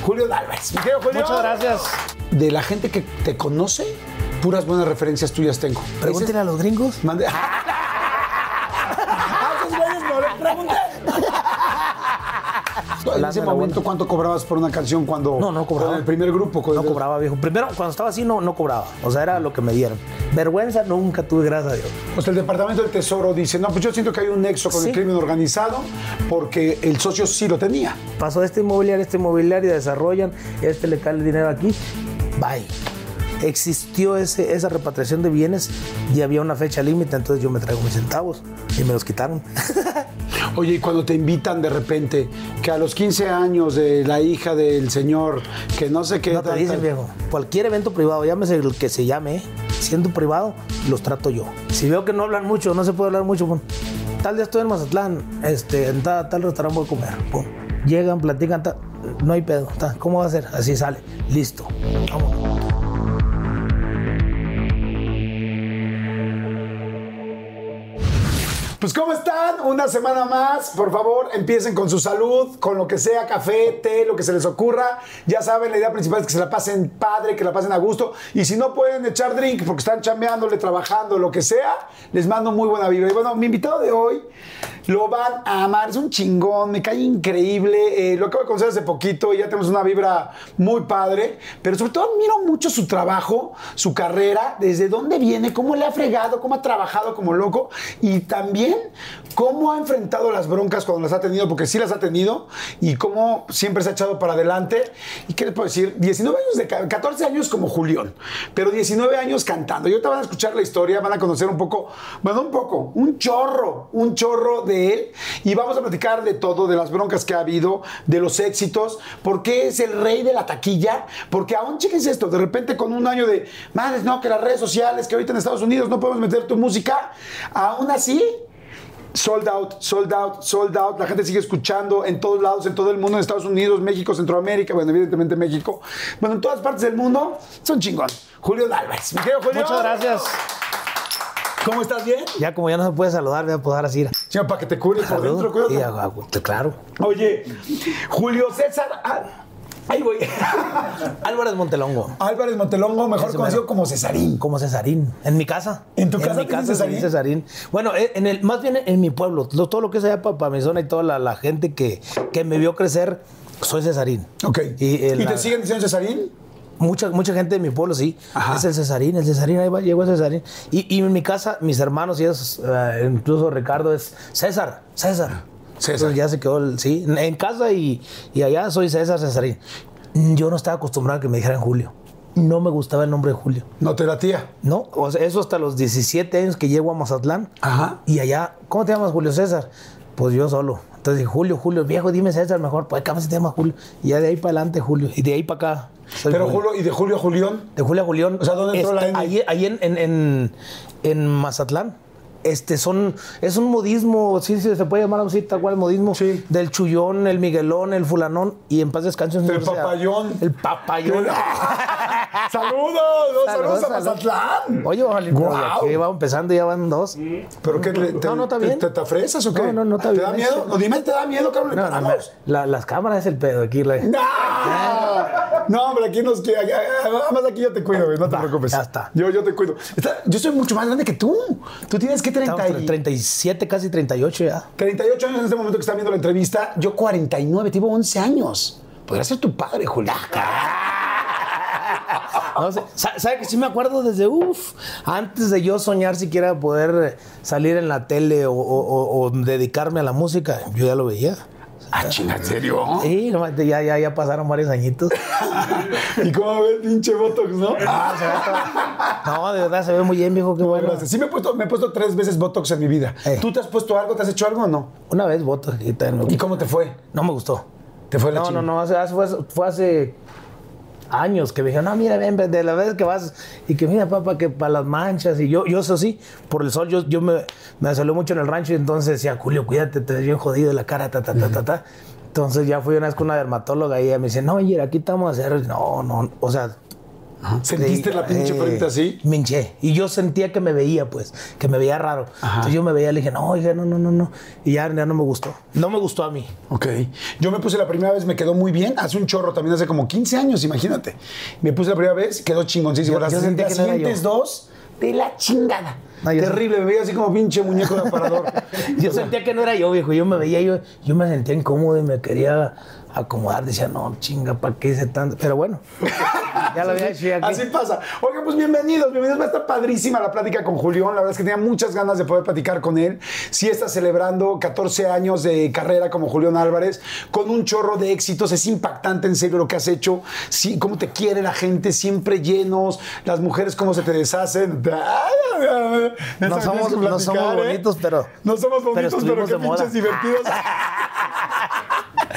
Julio Álvarez. Julio. Muchas gracias. De la gente que te conoce, puras buenas referencias tuyas tengo. Pregúntele a los gringos. Mande. Ah, esos güeyes no les pregunté. En ese momento, ¿cuánto cobrabas por una canción cuando No, no cobraba. con el primer grupo? No cobraba, viejo. Primero, cuando estaba así, no, no cobraba. O sea, era lo que me dieron. Vergüenza nunca tuve, gracias a Dios. Pues el Departamento del Tesoro dice, no, pues yo siento que hay un nexo con el crimen organizado porque el socio sí lo tenía. Pasó de este inmobiliario a este inmobiliario, desarrollan, este le cae el dinero aquí, bye. Existió ese, esa repatriación de bienes y había una fecha límite, entonces yo me traigo mis centavos y me los quitaron. Oye, y cuando te invitan de repente que a los 15 años de la hija del señor, que no sé qué... No te dicen, viejo. Cualquier evento privado, llámese el que se llame, siendo privado, los trato yo. Si veo que no hablan mucho, no se puede hablar mucho, tal día estoy en Mazatlán, este, en tal, tal restaurante voy a comer. Llegan, platican, tal, no hay pedo. tal, ¿Cómo va a ser? Así sale. Listo. Vámonos. Pues ¿cómo están? Una semana más. Por favor, empiecen con su salud, con lo que sea, café, té, lo que se les ocurra. Ya saben, la idea principal es que se la pasen padre, que la pasen a gusto. Y si no pueden echar drink porque están chambeándole, trabajando, lo que sea, les mando muy buena vibra. Y bueno, mi invitado de hoy lo van a amar. Es un chingón, me cae increíble. Eh, lo acabo de conocer hace poquito y ya tenemos una vibra muy padre. Pero sobre todo admiro mucho su trabajo, su carrera, desde dónde viene, cómo le ha fregado, cómo ha trabajado como loco y también cómo ha enfrentado las broncas cuando las ha tenido, porque sí las ha tenido, y cómo siempre se ha echado para adelante. ¿Y qué les puedo decir? 19 años de ca- 14 años como Julián, pero 19 años cantando. Y ahorita van a escuchar la historia, van a conocer un poco, bueno, un poco, un chorro, un chorro de él. Y vamos a platicar de todo, de las broncas que ha habido, de los éxitos, por qué es el rey de la taquilla, porque aún chéquense esto, de repente con un año de, madres, no, que las redes sociales, que ahorita en Estados Unidos no podemos meter tu música, aún así sold out, sold out, sold out. La gente sigue escuchando en todos lados, en todo el mundo, en Estados Unidos, México, Centroamérica, bueno, evidentemente México. Bueno, en todas partes del mundo, son chingón. Julio Álvarez. Mi querido Julio. Muchas gracias. ¿Cómo estás? ¿Bien? Ya como ya no se puede saludar, voy a poder así. Señor, para que te cures por dentro, cuídate. Y a- a- claro. Oye, Julio César. ah, ahí voy. Álvarez Montelongo. Álvarez Montelongo, mejor conocido mero. como Cesarín. Como Cesarín, en mi casa. ¿En tu casa mi te casa dice Cesarín. Bueno, eh, en el, más bien en mi pueblo, lo- todo lo que es allá para, mi zona y toda la, la gente que, que me vio crecer, soy Cesarín. Ok. Y, ¿Y, eh, la- te siguen diciendo Cesarín? Mucha, mucha gente de mi pueblo, sí. Ajá. Es el Cesarín, el Cesarín, ahí va, llegó el Cesarín. Y, y en mi casa, mis hermanos y ellos, eh, incluso Ricardo, es César, César. César. Entonces ya se quedó, el, sí. En, casa y, y allá soy César Cesarín. Yo no estaba acostumbrado a que me dijeran Julio. No me gustaba el nombre de Julio. No te la tía. No, o sea, eso hasta los 17 años que llego a Mazatlán. Ajá. Y allá, ¿cómo te llamas, Julio César? Pues yo solo. Entonces Julio, Julio, viejo, dime César mejor. Pues acá se llama Julio. Y ya de ahí para adelante, Julio. Y de ahí para acá. Pero Julio, ¿y de Julio a Julián? De Julio a Julián. O sea, ¿dónde entró la N? Ahí, ahí en, en, en, en Mazatlán. Este son, es un modismo, sí, sí, se puede llamar así, tal cual modismo. Sí. Del chullón, el miguelón, el fulanón y en paz descanse. El sea, papayón. El papayón. ¡Saludos! ¡Saludos, Saludos, a. Mazatlán! Oye, ojalá, Guau. aquí va empezando, ya van dos. ¿Pero qué? te, No, no, está te- bien. ¿Te, te afresas o qué? No, no, no, está ¿Te bien. da miedo? No, dime, ¿te da miedo, cabrón? ¿Le No, no, la- las cámaras es el pedo aquí. la- ¡No! No, hombre, aquí nos queda. Además, aquí yo te cuido, güey, no te Va, preocupes. ya está. Yo, yo te cuido. Está- yo soy mucho más grande que tú. Tú tienes que 30 Estamos y- 37, casi 38 ya. 38 años en este momento que están viendo la entrevista. Yo 49, tengo 11 años. Podría ser tu padre, Julián. No ¿Sabe que sí me acuerdo desde, uff, antes de yo soñar siquiera poder salir en la tele o- o- o dedicarme a la música? Yo ya lo veía. Ah, chinga, ¿en serio? Sí, no, ya, ya, ya pasaron varios añitos. ¿Y cómo ves, pinche Botox, no? Ah, se ve todo- No, de verdad se ve muy bien, viejo, qué bueno. Sí me he, puesto, me he puesto tres veces Botox en mi vida. Eh. ¿Tú te has puesto algo? ¿Te has hecho algo o no? Una vez voto y ¿Y cómo te fue? No me gustó. Te fue la No, no, no, hace, hace- fue, fue hace años que me dijeron, no, mira, ven, de la vez que vas, y que mira, papá, que para las manchas, y yo, yo eso sí, por el sol, yo, yo me, me salió mucho en el rancho, y entonces decía, Julio, cuídate, te ves bien jodido de la cara, ta, ta, ta, ta, ta. Entonces ya fui una vez con una dermatóloga y ella me dice, no, oye, aquí estamos a hacer, no, no, o sea, ¿Sentiste Sí, la pinche eh, frente así? Me hinché. Y yo sentía que me veía, pues, que me veía raro. Entonces yo me veía, le dije, no, oiga, no, no, no, no. Y ya, ya no me gustó. No me gustó a mí. Ok. Yo me puse la primera vez, me quedó muy bien. Hace un chorro también, hace como 15 años, imagínate. Me puse la primera vez, quedó chingoncísimo. Yo- Las yo las no siguientes dos, de la chingada. Terrible, me veía así como pinche muñeco de aparador. Yo sentía que no era yo, viejo. Yo me veía, yo, yo me sentía incómodo y me quería acomodar. Decía, no, chinga, ¿para qué hice tanto? Pero bueno, ya lo había hecho ya. Así pasa. Oigan, pues bienvenidos, bienvenidos. Va a estar padrísima la plática con Julián. La verdad es que tenía muchas ganas de poder platicar con él. Sí está celebrando 14 años de carrera como Julián Álvarez, con un chorro de éxitos. Es impactante, en serio, lo que has hecho. Sí, cómo te quiere la gente, siempre llenos. Las mujeres, cómo se te deshacen. No somos- no somos ¿eh? bonitos, pero- No somos pero bonitos, pero, estuvimos qué pinches divertidos.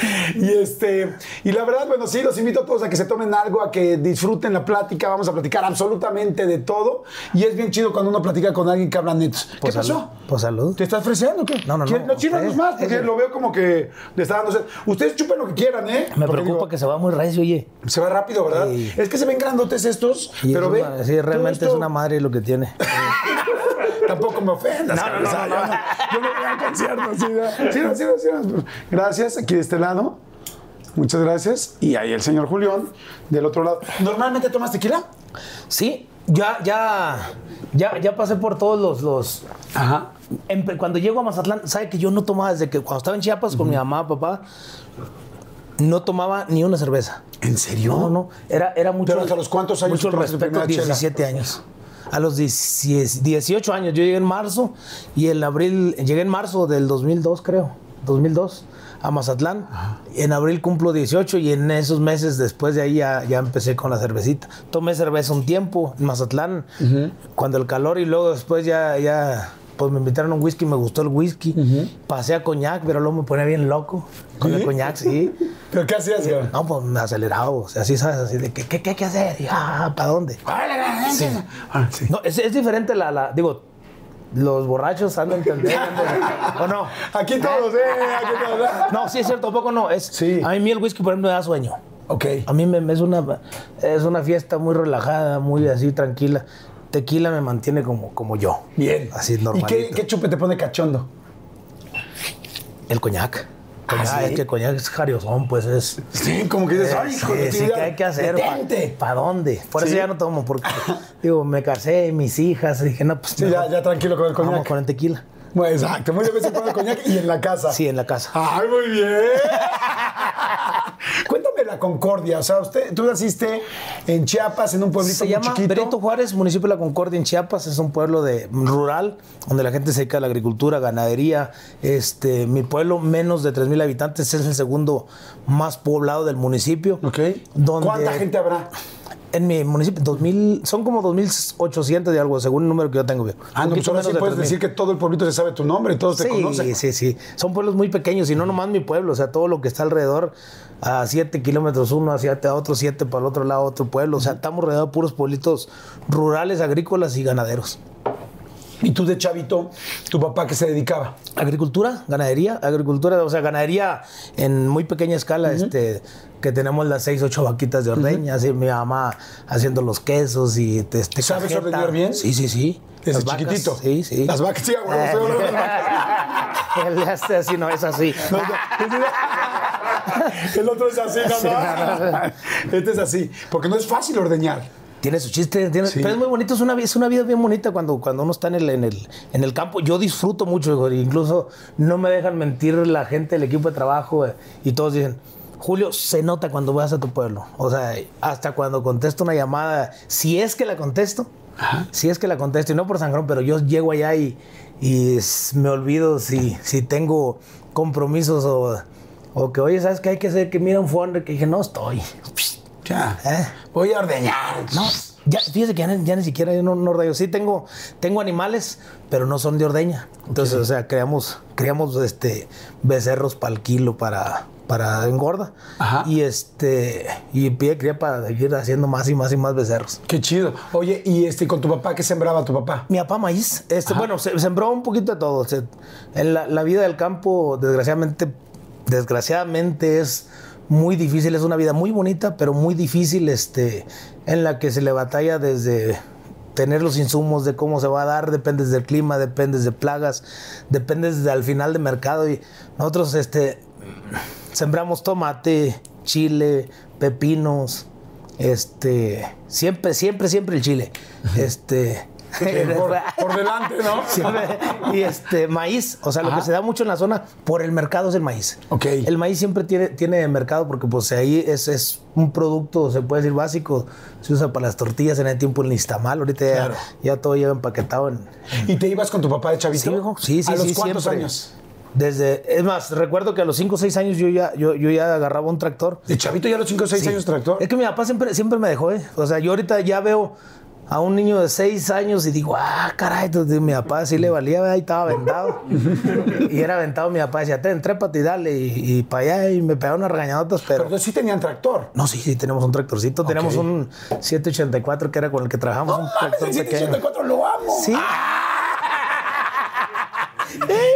Y este, y la verdad, bueno, sí, los invito a todos a que se tomen algo, a que disfruten la plática. Vamos a platicar absolutamente de todo. Y es bien chido cuando uno platica con alguien que habla netos. ¿Qué Pues pasó? salud. Pues salud. ¿Te estás ofreciendo o qué? No, no, no. ¿Quieres- No, Ustedes, más, porque lo veo como que le está dando sed. Ustedes chupen lo que quieran, ¿eh? Me Porque preocupa digo, que se va muy recio, oye. se va rápido, ¿verdad? Sí. Es que se ven grandotes estos, Y pero ve. sí, realmente esto- es una madre lo que tiene. Tampoco me ofendas. No, no, no, cabeza, no, no. Yo no voy al concierto. Sí, ¿no? sí, no, sí, no, sí, no. Gracias, aquí de este lado. Muchas gracias. Y ahí el señor Julián, del otro lado. ¿Normalmente tomas tequila? Sí, ya, ya, ya, ya pasé por todos los, los, Ajá. Empe- Cuando llego a Mazatlán, sabe que yo no tomaba desde que cuando estaba en Chiapas con mi mamá, papá, no tomaba ni una cerveza. ¿En serio? No, no, era, era mucho. ¿Pero hasta los cuántos años Mucho el respeto, primera chela? 17 años. A los 10 18 años, yo llegué en marzo y en abril, llegué en marzo del 2002, creo, 2002, a Mazatlán. En abril cumplo 18 y en esos meses después de ahí ya, ya empecé con la cervecita. Tomé cerveza un tiempo en Mazatlán, cuando el calor y luego después ya, ya, pues me invitaron a un whisky, me gustó el whisky. Pasé a coñac, pero luego me ponía bien loco con el coñac, sí. ¿Pero qué hacías, güey? No, pues me acelerado, o sea, así sabes, así de que, ¿qué, qué hay que hacer? Y, ah, ¿para dónde? Sí. Ah, sí. No, es, es diferente la, la- digo, los borrachos han de entender, ¿o no? Aquí todos, ¿eh? Aquí todos. No, sí es cierto, tampoco no, es, Sí. a mí el whisky, por ejemplo, me da sueño. Ok. A mí me, me es, una, es una fiesta muy relajada, muy así, tranquila. Tequila me mantiene como, como yo. Bien. Así, ¿Y normalito. qué, qué chupe te pone cachondo? El coñac. Coñac, ¿sí? Es que coñac es jariosón, pues es... Sí, como que dices, ay, hijo sí, de sí, ¿qué hay que hacer? ¿Para dónde? Por Sí. eso ya no tomo, porque digo, me casé, mis hijas, dije, no, pues Sí, ya, ya tranquilo con el vamos coñac. con el tequila. Bueno, exacto, muy de vez en cuando coñac y en la casa. Sí, en la casa. Ay, muy bien. Cuéntame la Concordia. O sea, usted, tú naciste en Chiapas, en un pueblito Se muy llama chiquito. Benito Juárez, municipio de La Concordia en Chiapas. Es un pueblo de, rural donde la gente se dedica a la agricultura, ganadería. Este, mi pueblo, menos de 3.000 habitantes, es el segundo más poblado del municipio. Ok. Donde- ¿Cuánta gente habrá? En mi municipio, 2000, son como 2.800 de algo, según el número que yo tengo. Ah, no, pues ahora sí puedes decir que todo el pueblito se sabe tu nombre y todos te Sí, conocen. sí, sí. Son pueblos muy pequeños y no nomás mi pueblo, o sea, todo lo que está alrededor, a 7 kilómetros uno, hacia a otro 7 para el otro lado, otro pueblo. O sea, estamos rodeados de puros pueblitos rurales, agrícolas y ganaderos. Y tú de chavito, tu papá, ¿qué se dedicaba? Agricultura, ganadería, agricultura, o sea, ganadería en muy pequeña escala, este, que tenemos las 6, 8 vaquitas de ordeña, así mi mamá haciendo los quesos y te, este, ¿Sabes ordeñar bien? Sí, sí, sí. Desde Las vacas, chiquitito. Sí, sí. Las vacas, sí, de las vacas. Él hace así, no es así. El otro es así, no. Este es así, porque no es fácil ordeñar. Tiene su chiste, tiene- Sí. pero es muy bonito, es una, es una vida bien bonita cuando, cuando uno está en el, en, el, en el campo. Yo disfruto mucho, hijo, incluso no me dejan mentir la gente, el equipo de trabajo, eh, y todos dicen, Julio, se nota cuando vas a tu pueblo. O sea, hasta cuando contesto una llamada, si es que la contesto, si es que la contesto, y no por sangrón, pero yo llego allá y, y me olvido si, si tengo compromisos o, o que, oye, ¿sabes qué hay que hacer? Que mira un fondo, que dije, no estoy. Ya. ¿Eh? Voy a ordeñar. No, ya, fíjese que ya, ni- ya ni siquiera yo no, no ordeno. Sí tengo, tengo animales, pero no son de ordeña. Entonces, o sea, creamos, creamos este, becerros para el kilo, para, para engorda. Ajá. Y este, y pide cría para seguir haciendo más y más y más becerros. Qué chido. Oye, ¿y este con tu papá qué sembraba tu papá? Mi papá maíz, este, bueno, se, sembró un poquito de todo. Se- en la, la vida del campo, desgraciadamente, desgraciadamente es muy difícil, es una vida muy bonita, pero muy difícil, este, en la que se le batalla desde tener los insumos de cómo se va a dar, dependes del clima, dependes de plagas, dependes de, al final de mercado y nosotros este sembramos tomate, chile, pepinos, este, siempre, siempre, siempre el chile. Este Por, por delante, ¿no? Siempre- y este maíz, o sea, lo que se da mucho en la zona por el mercado es el maíz. Ok. El maíz siempre tiene, tiene mercado porque pues ahí es, es un producto, se puede decir básico, se usa para las tortillas en el tiempo el nistamal, ahorita ya- Claro. ya, todo lleva empaquetado en... ¿Y te ibas con tu papá de chavito? Sí, sí, sí, ¿A los sí, cuántos siempre. años? Desde, es más, recuerdo que a los 5 o 6 años yo ya, yo, yo ya agarraba un tractor. ¿De chavito ya a los 5 o 6 Sí. años tractor? Es que mi papá siempre, siempre me dejó, ¿eh? O sea, yo ahorita ya veo a un niño de 6 años y digo, ah, caray, entonces mi papá sí le valía, ahí estaba aventado. y era aventado, mi papá decía, ten, trépate y dale. Y, para allá y me pegaron unas regañadotas, Pero pero... sí tenían tractor. No, sí, sí, tenemos un tractorcito. Tenemos Ok. un 784 que era con el que trabajamos. un ¡No mames, tractor el pequeño. 184 lo amo! Sí.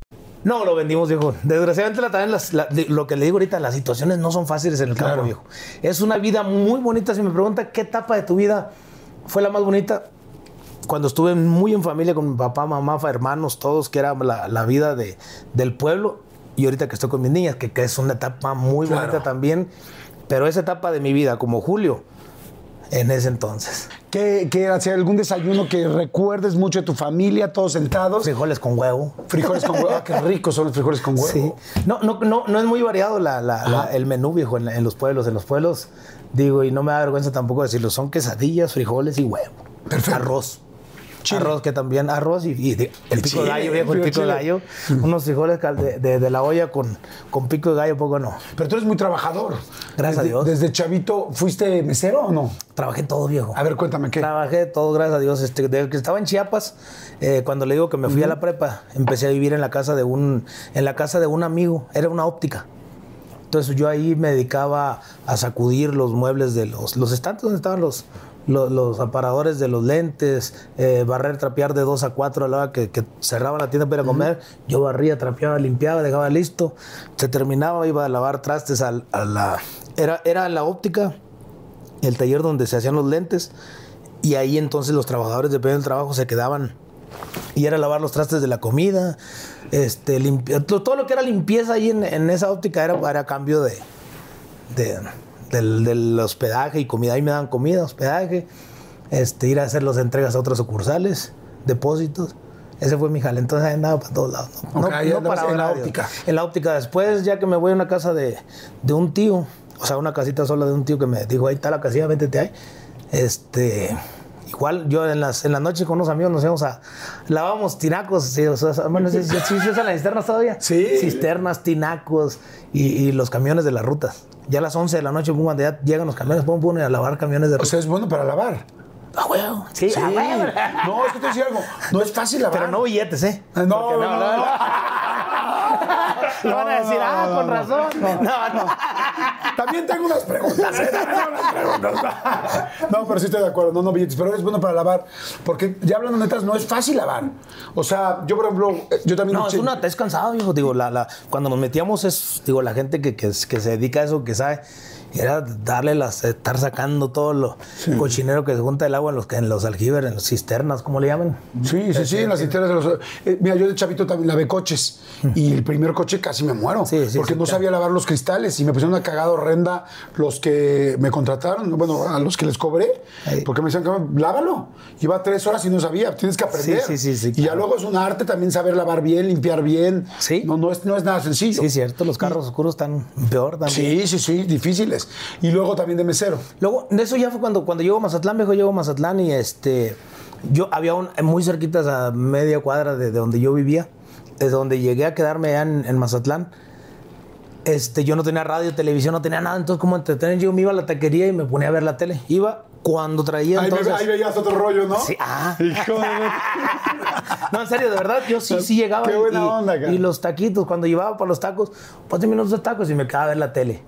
No, lo vendimos, viejo. Desgraciadamente, la, también las- la- lo que le digo ahorita, las situaciones no son fáciles en el campo, Claro. viejo. Es una vida muy bonita. Si me pregunta qué etapa de tu vida fue la más bonita, cuando estuve muy en familia con mi papá, mamá, hermanos, todos, que era la, la vida de, del pueblo. Y ahorita que estoy con mis niñas, que, que es una etapa muy Claro. bonita también. Pero esa etapa de mi vida, como Julio, en ese entonces. ¿Qué, qué era? ¿Hacía algún desayuno que recuerdes mucho de tu familia, todos sentados? Frijoles con huevo. Frijoles con huevo. Ah, qué ricos son los frijoles con huevo. Sí. No, no, no, no es muy variado la- la- la- el menú, viejo, en, en los pueblos. En los pueblos, digo, y no me da vergüenza tampoco decirlo, son quesadillas, frijoles y huevo. Perfecto. Arroz. Chile. Arroz que también, arroz y, y de- el pico de gallo, viejo, el pico de gallo. Unos frijoles de, de- de la olla con, con pico de gallo, poco no. Pero tú eres muy trabajador. Gracias a Dios. ¿Desde chavito fuiste mesero o no? Trabajé todo, viejo. A ver, cuéntame qué. Trabajé todo, gracias a Dios. Este, desde que estaba en Chiapas, eh, cuando le digo que me fui a la prepa, empecé a vivir en la casa de un, en la casa de un amigo. Era una óptica. Entonces yo ahí me dedicaba a sacudir los muebles de los, los estantes donde estaban los, los, los aparadores de los lentes, eh, barrer, trapear de dos a cuatro a la hora que, que cerraban la tienda para ir a comer. Yo barría, trapeaba, limpiaba, dejaba listo. Se terminaba, iba a lavar trastes a, la... Era, era la óptica, el taller donde se hacían los lentes. Y ahí entonces los trabajadores, dependiendo del trabajo, se quedaban y era lavar los trastes de la comida, este, limpi- to- todo lo que era limpieza ahí en, en esa óptica era, era a cambio de, de- del, del hospedaje y comida. Ahí me daban comida, hospedaje, este, ir a hacer las entregas a otras sucursales, depósitos. Ese fue mi jale. Entonces ahí andaba para todos lados. No, no andabas paraba en la óptica. En la óptica. Después, ya que me voy a una casa de, de un tío, o sea, una casita sola de un tío que me dijo, ahí está la casilla, métete ahí. Este, igual yo en las, en las noches con unos amigos nos íbamos a, lavábamos tinacos, sí, o sea, bueno, sí, sí, sí, usan las cisternas todavía. Sí. Cisternas, tinacos y, y los camiones de las rutas. Ya a las 11 de la noche, pum, ya llegan los camiones, pum, pum, y a lavar camiones de O rutas. sea, es bueno para lavar. A huevo. Sí, Sí. a huevo. No, es que te decía algo. No es fácil lavar. Pero no billetes, ¿eh? Ah, No, Porque no, no, no. Le van a No, decir, no, ah, no, con no. razón. No, no. También tengo unas preguntas. ¿eh? También tengo unas preguntas. No, pero sí estoy de acuerdo. No, no billetes. Pero es bueno para lavar. Porque ya hablando netas, no es fácil lavar. O sea, yo, por ejemplo, eh, yo también. No, es una, es cansado, hijo. Digo, la, la, cuando nos metíamos es, digo, la gente que, que, que se dedica a eso, que sabe, era darle las, estar sacando todo lo cochinero que se junta el agua en los, en los aljibes, en las cisternas, ¿cómo le llaman? Sí, sí, sí, en las cisternas de los. eh, mira, yo de chavito también lavé coches. Y el primer coche casi me muero. Sí, sí, porque sí, no claro. sabía lavar los cristales. Y me pusieron una cagada horrenda los que me contrataron, bueno, a los que les cobré. Porque me decían, "Cabrón, lávalo. Iba tres horas y no sabía. Tienes que aprender. Sí, sí, sí, sí, Y ya claro. luego es un arte también saber lavar bien, limpiar bien. Sí. No, no, es, no es nada sencillo. Sí, cierto, los carros oscuros están peor también. Sí, sí, sí, difíciles. Y luego también de mesero. Luego, de eso ya fue cuando, cuando llego a Mazatlán, viejo, llego a Mazatlán y este, yo había un, muy cerquitas a media cuadra de, de donde yo vivía, desde donde llegué a quedarme allá en, en Mazatlán. Este, yo no tenía radio, televisión, no tenía nada, entonces como entretener, yo me iba a la taquería y me ponía a ver la tele. Iba cuando traía Ahí, me- entonces... ahí veías otro rollo, ¿no? Sí, ah. Hijo de... No, en serio, de verdad, yo sí, sí llegaba. Qué buena y, onda, cara. y los taquitos, cuando llevaba para los tacos, pues minutos de tacos y me quedaba a ver la tele.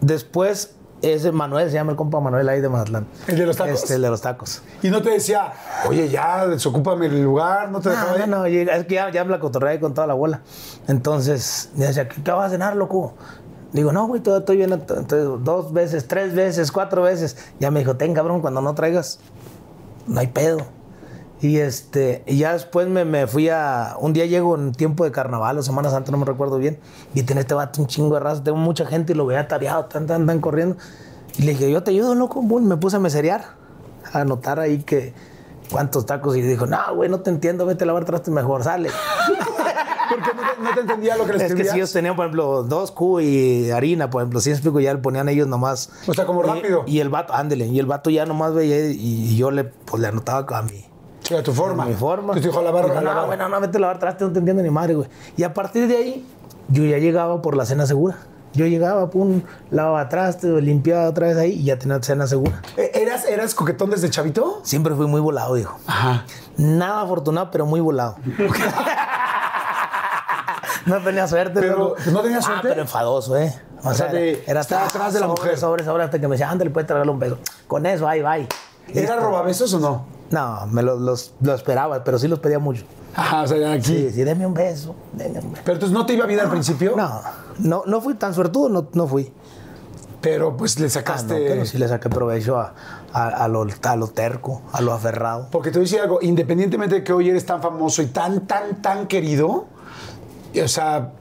Después, ese Manuel, se llama el compa Manuel ahí de Mazatlán. ¿El de los tacos? Este, el de los tacos. Y no te decía, oye, ya, desocúpame el lugar, no te dejaba No, no, es que ya, ya me la cotorreé con toda la bola. Entonces, me decía, ¿qué, qué vas a cenar, loco? Digo, no, güey, todavía estoy bien. Entonces, dos veces, tres veces, cuatro veces. Ya me dijo, ten, cabrón, cuando no traigas, no hay pedo. Y este, y ya después me, me fui a. Un día llego en tiempo de carnaval o Semana Santa, no me recuerdo bien. Y tenía este vato un chingo de raza, tengo mucha gente y lo veía tareado, tan, tan, tan corriendo. Y le dije, yo te ayudo, loco. Boom, me puse a meserear, a anotar ahí que cuántos tacos. Y dijo, no, güey, no te entiendo, vete a lavar trastes mejor, sale. Porque no te, no te entendía lo que les es que si ellos tenían, por ejemplo, dos Q y harina, por ejemplo, si explico, ya le ponían ellos nomás. O sea, como rápido. Y, el vato, ándele, y el vato ya nomás veía y, y yo le, pues, le anotaba a mi. Sí, a tu forma. a mi forma. Entonces te dijo a lavar, a no, lavar. bueno, no, vete a lavar trastes, no te entiendo ni madre, güey. Y a partir de ahí, yo ya llegaba por la cena segura. Yo llegaba, pum, lavaba trastes, limpiaba otra vez ahí y ya tenía cena segura. Eh, ¿Eras, ¿Eras coquetón desde chavito? Siempre fui muy volado, dijo. Ajá. Nada afortunado, pero muy volado. no tenía suerte. Pero, loco. ¿no tenías Ah, suerte? pero enfadoso, ¿eh? O, O sea, de era estar atrás de la mujer. Sobre, sobre, hasta que me decía, ándale, puedes traerle un beso. Con eso, ahí, bye. ¿Era Listo. robabesos o no? No, me los, los, esperaba, pero sí los pedía mucho. Ajá, o sea, ya aquí. Sí, sí, deme un beso, deme un beso. Pero entonces no te iba bien al principio. No, no, no fui tan suertudo, no, no fui. Pero pues le Ah, sacaste. no, pero sí le saqué provecho a, a, a lo, a lo terco, a lo aferrado. Porque te voy a decir algo, independientemente de que hoy eres tan famoso y tan, tan, tan querido, o sea,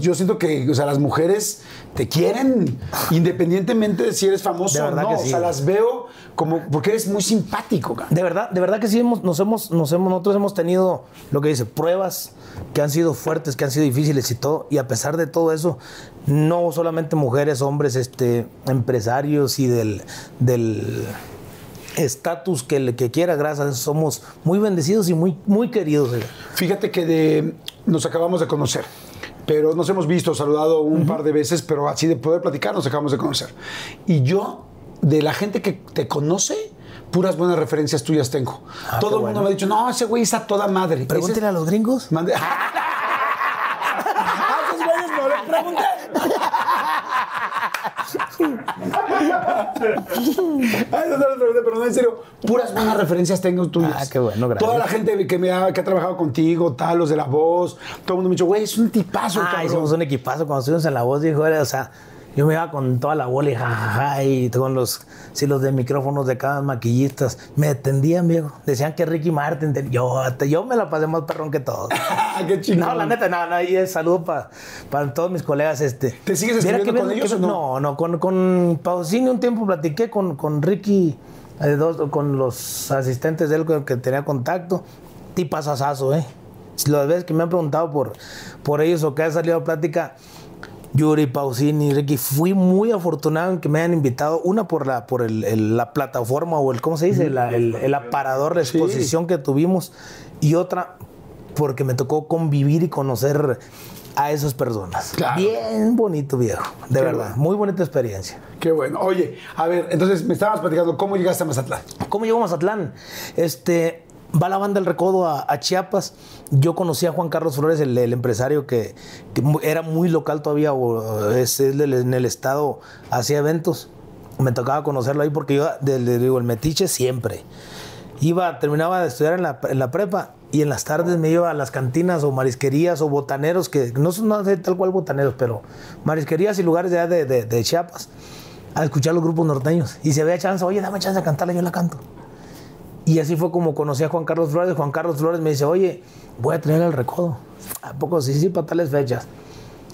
yo siento que o sea, las mujeres te quieren independientemente de si eres famoso o no. O sea, las veo como porque eres muy simpático. cara. De verdad, de verdad que sí hemos, nos hemos, nos hemos, nosotros hemos tenido lo que dice, pruebas que han sido fuertes, que han sido difíciles y todo, y a pesar de todo eso, no solamente mujeres, hombres, este, empresarios y del, del estatus que, le- que quiera, gracias somos muy bendecidos y muy, muy queridos. Fíjate que de, nos acabamos de conocer, pero nos hemos visto, saludado un par de veces, pero así de poder platicar nos acabamos de conocer. Y yo, de la gente que te conoce, puras buenas referencias tuyas tengo. Ah, Todo el mundo bueno. me ha dicho, no, ese güey está toda madre. Ese es- a los gringos. Mande- Ah, esos güeyes no les pregunté. Ay, no, no les pregunté, pero no, en serio, puras buenas referencias tengo tuyas. Ah, qué bueno, gracias. Toda la gente que, me ha, que ha trabajado contigo, tal, los de la voz, todo el mundo me ha dicho, güey, es un tipazo, Ah, cabrón. hicimos un equipazo cuando estuvimos en la voz, dijo, era, o sea, yo me iba con toda la bola y jajaja, y con los, sí, los de micrófonos de cada maquillistas, me atendían, viejo. Decían que Ricky Martin, yo, yo me la pasé más perrón que todos. Ah, qué chingón. No, la neta, no, no, y saludo pa- para todos mis colegas. Este. ¿Te sigues escribiendo que con ellos que o no? No, no, con, con Pausini un tiempo platiqué con, con Ricky, eh, dos, con los asistentes de él con el que tenía contacto. Tipazazazo, ¿eh? Las veces que me han preguntado por, por ellos o que ha salido a plática, Yuri, Pausini, Ricky, fui muy afortunado en que me hayan invitado, una por la, por el- el- la plataforma o el, ¿cómo se dice? La- el, el aparador de exposición que tuvimos y otra porque me tocó convivir y conocer a esas personas. Claro. Bien bonito, viejo. De Qué verdad. bueno. Muy bonita experiencia. Qué bueno. Oye, a ver, entonces me estabas platicando cómo llegaste a Mazatlán. ¿Cómo llegó a Mazatlán? Este, va la banda El Recodo a, Chiapas. Yo conocí a Juan Carlos Flores, el, empresario que, era muy local todavía, o, es, del- en el estado, hacía eventos. Me tocaba conocerlo ahí porque yo, del- del- digo, el metiche siempre. Iba, terminaba de estudiar en la, prepa y en las tardes me iba a las cantinas o marisquerías o botaneros, que no son no sé tal cual botaneros, pero marisquerías y lugares de- de Chiapas a escuchar los grupos norteños. Y si había chance, oye, dame chance de cantarla, yo la canto. Y así fue como conocí a Juan Carlos Flores. Juan Carlos Flores me dice, oye, voy a traer el recodo. ¿A poco? Sí, sí, para tales fechas.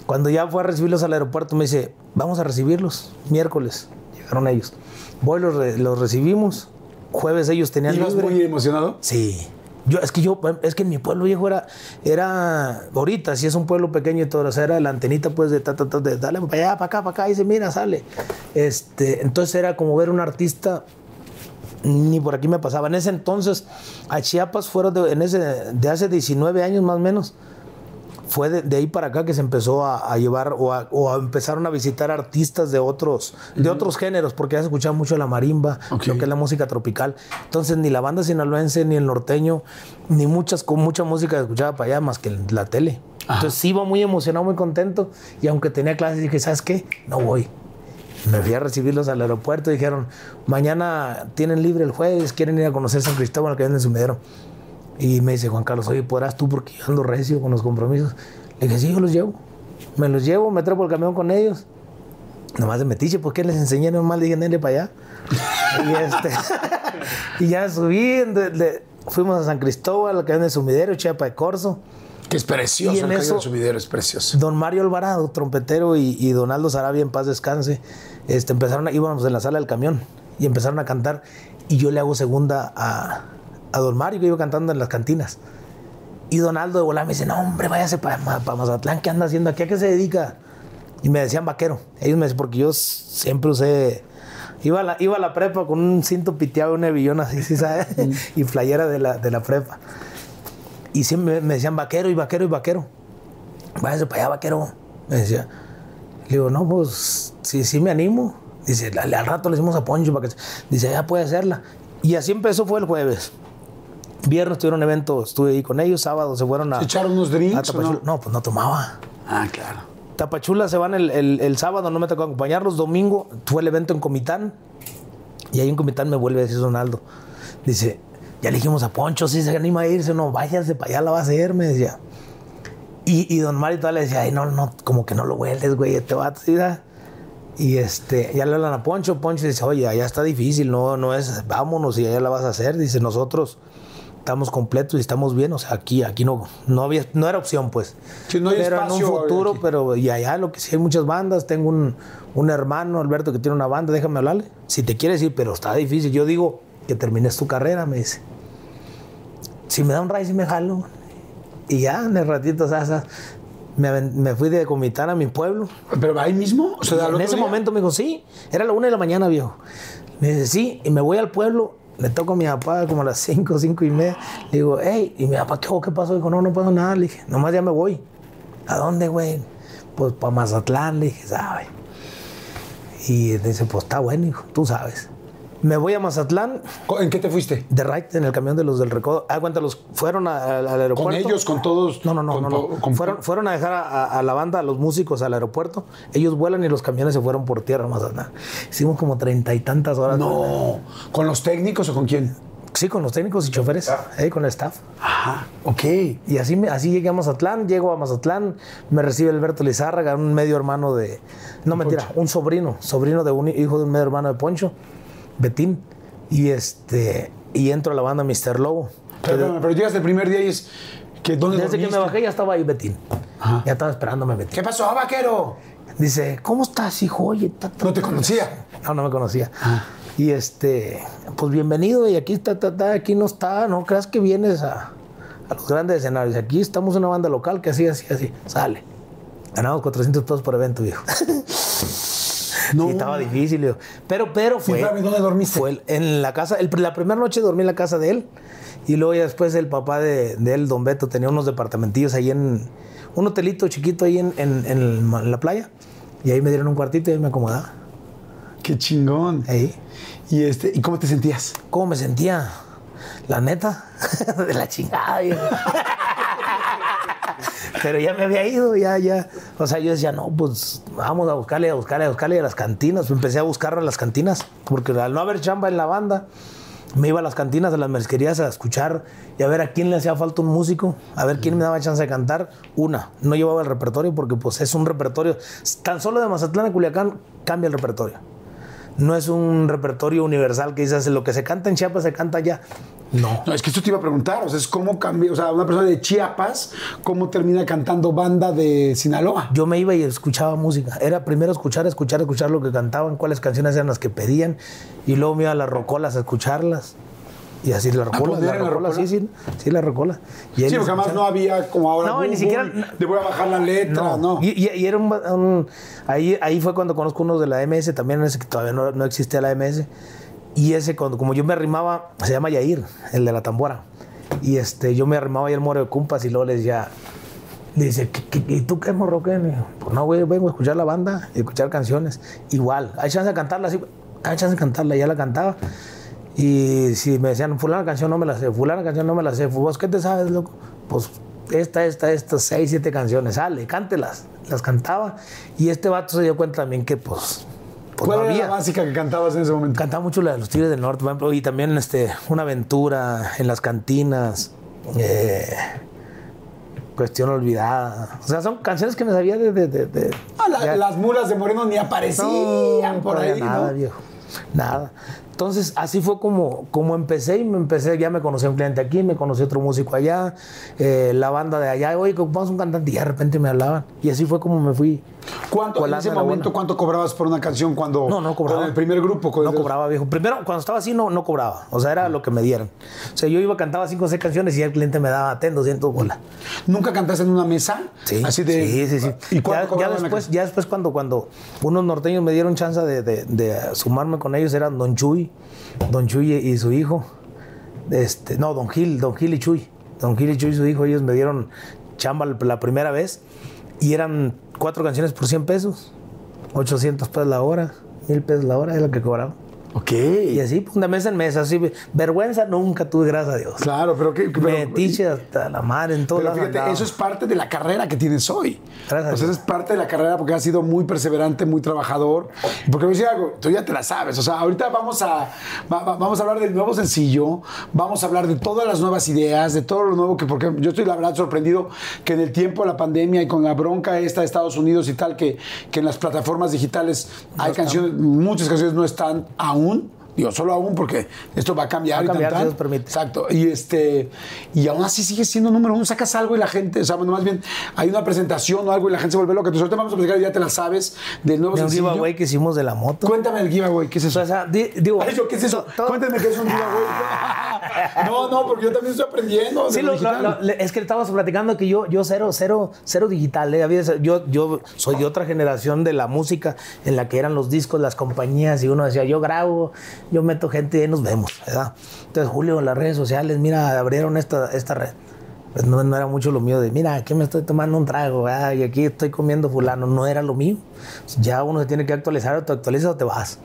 Cuando ya fue a recibirlos al aeropuerto, me dice, vamos a recibirlos. Miércoles. Llegaron ellos. Voy, los, re- los recibimos. Jueves ellos tenían ¿Ibas muy emocionado? Sí. Yo, es que yo, es que en mi pueblo viejo era, era, ahorita sí es un pueblo pequeño y todo, o sea, era la antenita pues de, ta, ta, ta, de dale para allá, para acá, para acá, y dice, mira, sale. Este, entonces era como ver un artista, ni por aquí me pasaba. En ese entonces, a Chiapas fueron de, en ese, de hace 19 años más o menos, fue de, de ahí para acá que se empezó a, a llevar o, a, o a empezaron a visitar artistas de otros, de otros géneros, porque ya se escuchaba mucho la marimba, Ok. lo que es la música tropical. Entonces ni la banda sinaloense, ni el norteño, ni muchas, con mucha música se escuchaba para allá más que la tele. Entonces sí iba muy emocionado, muy contento, y aunque tenía clases dije, ¿sabes qué? No voy. Me fui a recibirlos al aeropuerto y dijeron, mañana tienen libre el jueves, quieren ir a conocer San Cristóbal que venden su medero. Y me dice Juan Carlos, oye, ¿podrás tú? Porque yo ando recio con los compromisos. Le dije, sí, yo los llevo. Me los llevo, me trepo el camión con ellos. Nomás de metiche, ¿por qué les enseñé? Nomás le dije, denle para allá. y, este, y ya subí, de- de- fuimos a San Cristóbal, que vende sumidero, Chiapa de Corzo. Que es precioso Y en el eso- subidero, es precioso. Don Mario Alvarado, trompetero, y, y Don Aldo Sarabia, en paz descanse, este, empezaron a, íbamos en la sala del camión y empezaron a cantar. Y yo le hago segunda a, a Don Mario, que iba cantando en las cantinas. Y Don Aldo de volar me dice, no, hombre, váyase para Mazatlán, ¿qué anda haciendo aquí? ¿A qué se dedica? Y me decían vaquero. Ellos me decían, porque yo siempre usé... Iba a la, iba a la prepa con un cinto piteado, un hebillón así, ¿sí ¿sabes? y playera de la, de la prepa. Y siempre me decían vaquero y vaquero y vaquero. Váyase para allá, vaquero. Me decía. Le digo, no, pues sí, sí me animo. Dice, al, al rato le decimos a Poncho para que. Dice, ya puede hacerla. Y así empezó, fue el jueves. Viernes tuvieron evento, estuve ahí con ellos. Sábado se fueron a. ¿Se echaron unos drinks a o Tapachula. no? no? pues no tomaba. Ah, claro. Tapachula se van el, el- el sábado, no me tocó acompañarlos. Domingo fue el evento en Comitán. Y ahí en Comitán me vuelve a decir Donaldo. Dice, ya le dijimos a Poncho, si se anima a irse, no, váyase para allá, la va a hacer, me decía. Y, y don Mario todavía le decía, ay, no, no, como que no lo hueles, güey, este vato, ¿sí? Y este, ya le hablan a Poncho, Poncho dice, oye, allá está difícil, no, no es, vámonos y allá la vas a hacer. Dice, nosotros estamos completos y estamos bien, o sea, aquí, aquí no, no había, no era opción, pues. Sí, no hay pero en espacio un futuro, pero y allá lo que sí hay muchas bandas, tengo un, un hermano, Alberto, que tiene una banda, déjame hablarle. Si te quieres ir, pero está difícil. Yo digo que termines tu carrera, me dice. Si me da un raíz y me jalo. Y ya, en el ratito, o sea, me, me fui de Comitán a mi pueblo. ¿Pero ahí mismo? O sea, al en ese día. momento me dijo, sí, era la una de la mañana, viejo. Me dice, sí, y me voy al pueblo, le toco a mi papá como a las cinco, cinco y media. Le digo, hey, y mi papá, ¿qué, qué pasó? Dijo, no, no pasó nada. Le dije, nomás ya me voy. ¿A dónde, güey? Pues para Mazatlán, le dije, ¿sabe? Y dice, pues está bueno, hijo, tú sabes. Me voy a Mazatlán, ¿En qué te fuiste? de right, en el camión de los del recodo. Ah, cuenta, los fueron a- al al aeropuerto. ¿Con ellos, con todos? No, no, no, con no. to- no. con- fueron, fueron a dejar a, la banda, a los músicos al aeropuerto. Ellos vuelan y los camiones se fueron por tierra a Mazatlán. Hicimos como treinta y tantas horas. No. ¿Con los técnicos o con quién? Sí, con los técnicos y choferes, eh, con el staff. Ajá, ok. Y así, así llegué a Mazatlán, llego a Mazatlán, me recibe Alberto Lizárraga, un medio hermano de... No, mentira, un sobrino, sobrino de un hijo de un medio hermano de Poncho, Betín. Y este y entro a la banda Mr. Lobo. Perdóname, pero llegas el primer día y es... que ¿Dónde desde que me bajé ya estaba ahí Betín. Ajá. Ya estaba esperándome Betín. ¿Qué pasó, vaquero? Dice, ¿cómo estás, hijo? Oye, ta, ta, No te ta". conocía. No, no me conocía. Y este, pues bienvenido, y aquí está, ta, ta, aquí no está, no creas que vienes a, a los grandes escenarios. Aquí estamos una banda local que así, así, así, sale. Ganamos 400 pesos por evento, viejo. No. Y estaba difícil, viejo. Pero, pero fue. espérame, ¿dónde dormiste? Fue en la casa, el- la primera noche dormí en la casa de él. Y luego ya después el papá de, de él, don Beto, tenía unos departamentillos ahí en un hotelito chiquito ahí en, en la playa. Y ahí me dieron un cuartito y ahí me acomodaba. Qué chingón. Ahí. Y este, ¿y cómo te sentías? ¿Cómo me sentía? La neta, de la chingada. Pero ya me había ido, ya, ya. O sea, yo decía, no, pues vamos a buscarle, a buscarle, a buscarle a las cantinas. Empecé a buscar a las cantinas, porque al no haber chamba en la banda, me iba a las cantinas, a las mezquerías a escuchar y a ver a quién le hacía falta un músico, a ver quién me daba chance de cantar. Una, no llevaba el repertorio porque pues es un repertorio, tan solo de Mazatlán a Culiacán cambia el repertorio. No es un repertorio universal que dices, lo que se canta en Chiapas se canta allá. No. No, es que esto te iba a preguntar, o sea, es cómo cambia, o sea, una persona de Chiapas, ¿cómo termina cantando banda de Sinaloa? Yo me iba y escuchaba música. Era primero escuchar, escuchar, escuchar lo que cantaban, cuáles canciones eran las que pedían, y luego me iba a las rocolas a escucharlas. Y así la rocolas, sí, rocola? sí, sí, rocolas. Y ahí Sí, porque además no había como ahora. No, ni siquiera- Le voy a bajar la letra, no. Y, y- y era un, un- ahí, ahí fue cuando conozco uno de la MS, también que todavía no, no existía la MS. Y ese, cuando, como yo me arrimaba, se llama Yair, el de la tambora. Y este, yo me arrimaba ahí el moro de cumpas y luego le decía, le dice, ¿qué, qué- y tú qué morro qué? Pues no, güey, vengo a escuchar la banda y escuchar canciones. Igual, hay chance de cantarla así, hay chance de cantarla, ya la cantaba. Y si me decían, fulana canción no me la sé, fulana canción no me la sé, ¿vos qué te sabes, loco? Pues esta, esta, estas seis, siete canciones, sale, cántelas. Las cantaba. Y este vato se dio cuenta también que, pues, pues ¿Cuál no era había. la básica que cantabas en ese momento? Cantaba mucho la de los Tigres del Norte, por ejemplo, y también este, una aventura en las cantinas, eh, cuestión olvidada. O sea, son canciones que me sabía de... de, de- de- Ah, la- las mulas de Moreno ni aparecían no, por ahí, nada, ¿no? viejo. Nada. Entonces, así fue como, como empecé y me empecé, ya me conocí un cliente aquí, me conocí otro músico allá, eh, la banda de allá, oye, ocupamos un cantante y de repente me hablaban. Y así fue como me fui. ¿Cuánto, en ese momento, cuánto cobrabas por una canción cuando No, no cobraba. con el primer grupo? con No cobraba, viejo. Primero, cuando estaba así, no, no cobraba. O sea, era lo que me dieran. O sea, yo iba, cantaba cinco o seis canciones y el cliente me daba, ten 200 bolas. ¿Nunca cantaste en una mesa? Sí, Así de, sí, sí, sí. ¿Y ya, después, ya después cuando, cuando unos norteños me dieron chance de, de- de sumarme con ellos, eran Don Chuy, Don Chuy y su hijo. Este, no, Don Gil, Don Gil y Chuy. Don Gil y Chuy y su hijo, ellos me dieron chamba la primera vez y eran cuatro canciones por 100 pesos, 800 pesos la hora, 1000 pesos la hora, es lo que cobraba. Ok. Y así, de mes en mes, así, vergüenza nunca tuve, gracias a Dios. Claro, pero que... Metiche hasta la madre en todos Pero fíjate, eso es parte de la carrera que tienes hoy. Gracias. O sea, eso es parte de la carrera porque has sido muy perseverante, muy trabajador. Porque me decía algo, tú ya te la sabes. O sea, ahorita vamos a, va- va- vamos a hablar del nuevo sencillo, vamos a hablar de todas las nuevas ideas, de todo lo nuevo que, porque yo estoy la verdad sorprendido que en el tiempo de la pandemia y con la bronca esta de Estados Unidos y tal, que, que en las plataformas digitales hay canciones, muchas canciones no están aún. Firavun Digo, solo aún porque esto va a cambiar. Va a y tan, si permite. Exacto. Y este y aún así sigue siendo número uno. Sacas algo y la gente, o sea, bueno, más bien hay una presentación o algo y la gente se vuelve loca. Entonces ahorita vamos a platicar, ya te la sabes, del nuevo de un sencillo. giveaway que hicimos de la moto. Cuéntame el giveaway, ¿qué es eso? O sea, di- digo, Ay, yo, ¿qué es eso? todo- Cuéntame qué es un giveaway. no, no, porque yo también estoy aprendiendo. Sí, lo lo- lo- es que estábamos platicando que yo, yo cero, cero, cero digital. eh. Yo, yo soy de otra generación de la música en la que eran los discos, las compañías, y uno decía, yo grabo, yo meto gente y ahí nos vemos, ¿verdad? Entonces, Julio, en las redes sociales, mira, abrieron esta, esta red. Pues no, no era mucho lo mío de, mira, aquí me estoy tomando un trago, ¿verdad? y aquí estoy comiendo fulano. No era lo mío. Ya uno se tiene que actualizar, o te actualizas o te vas.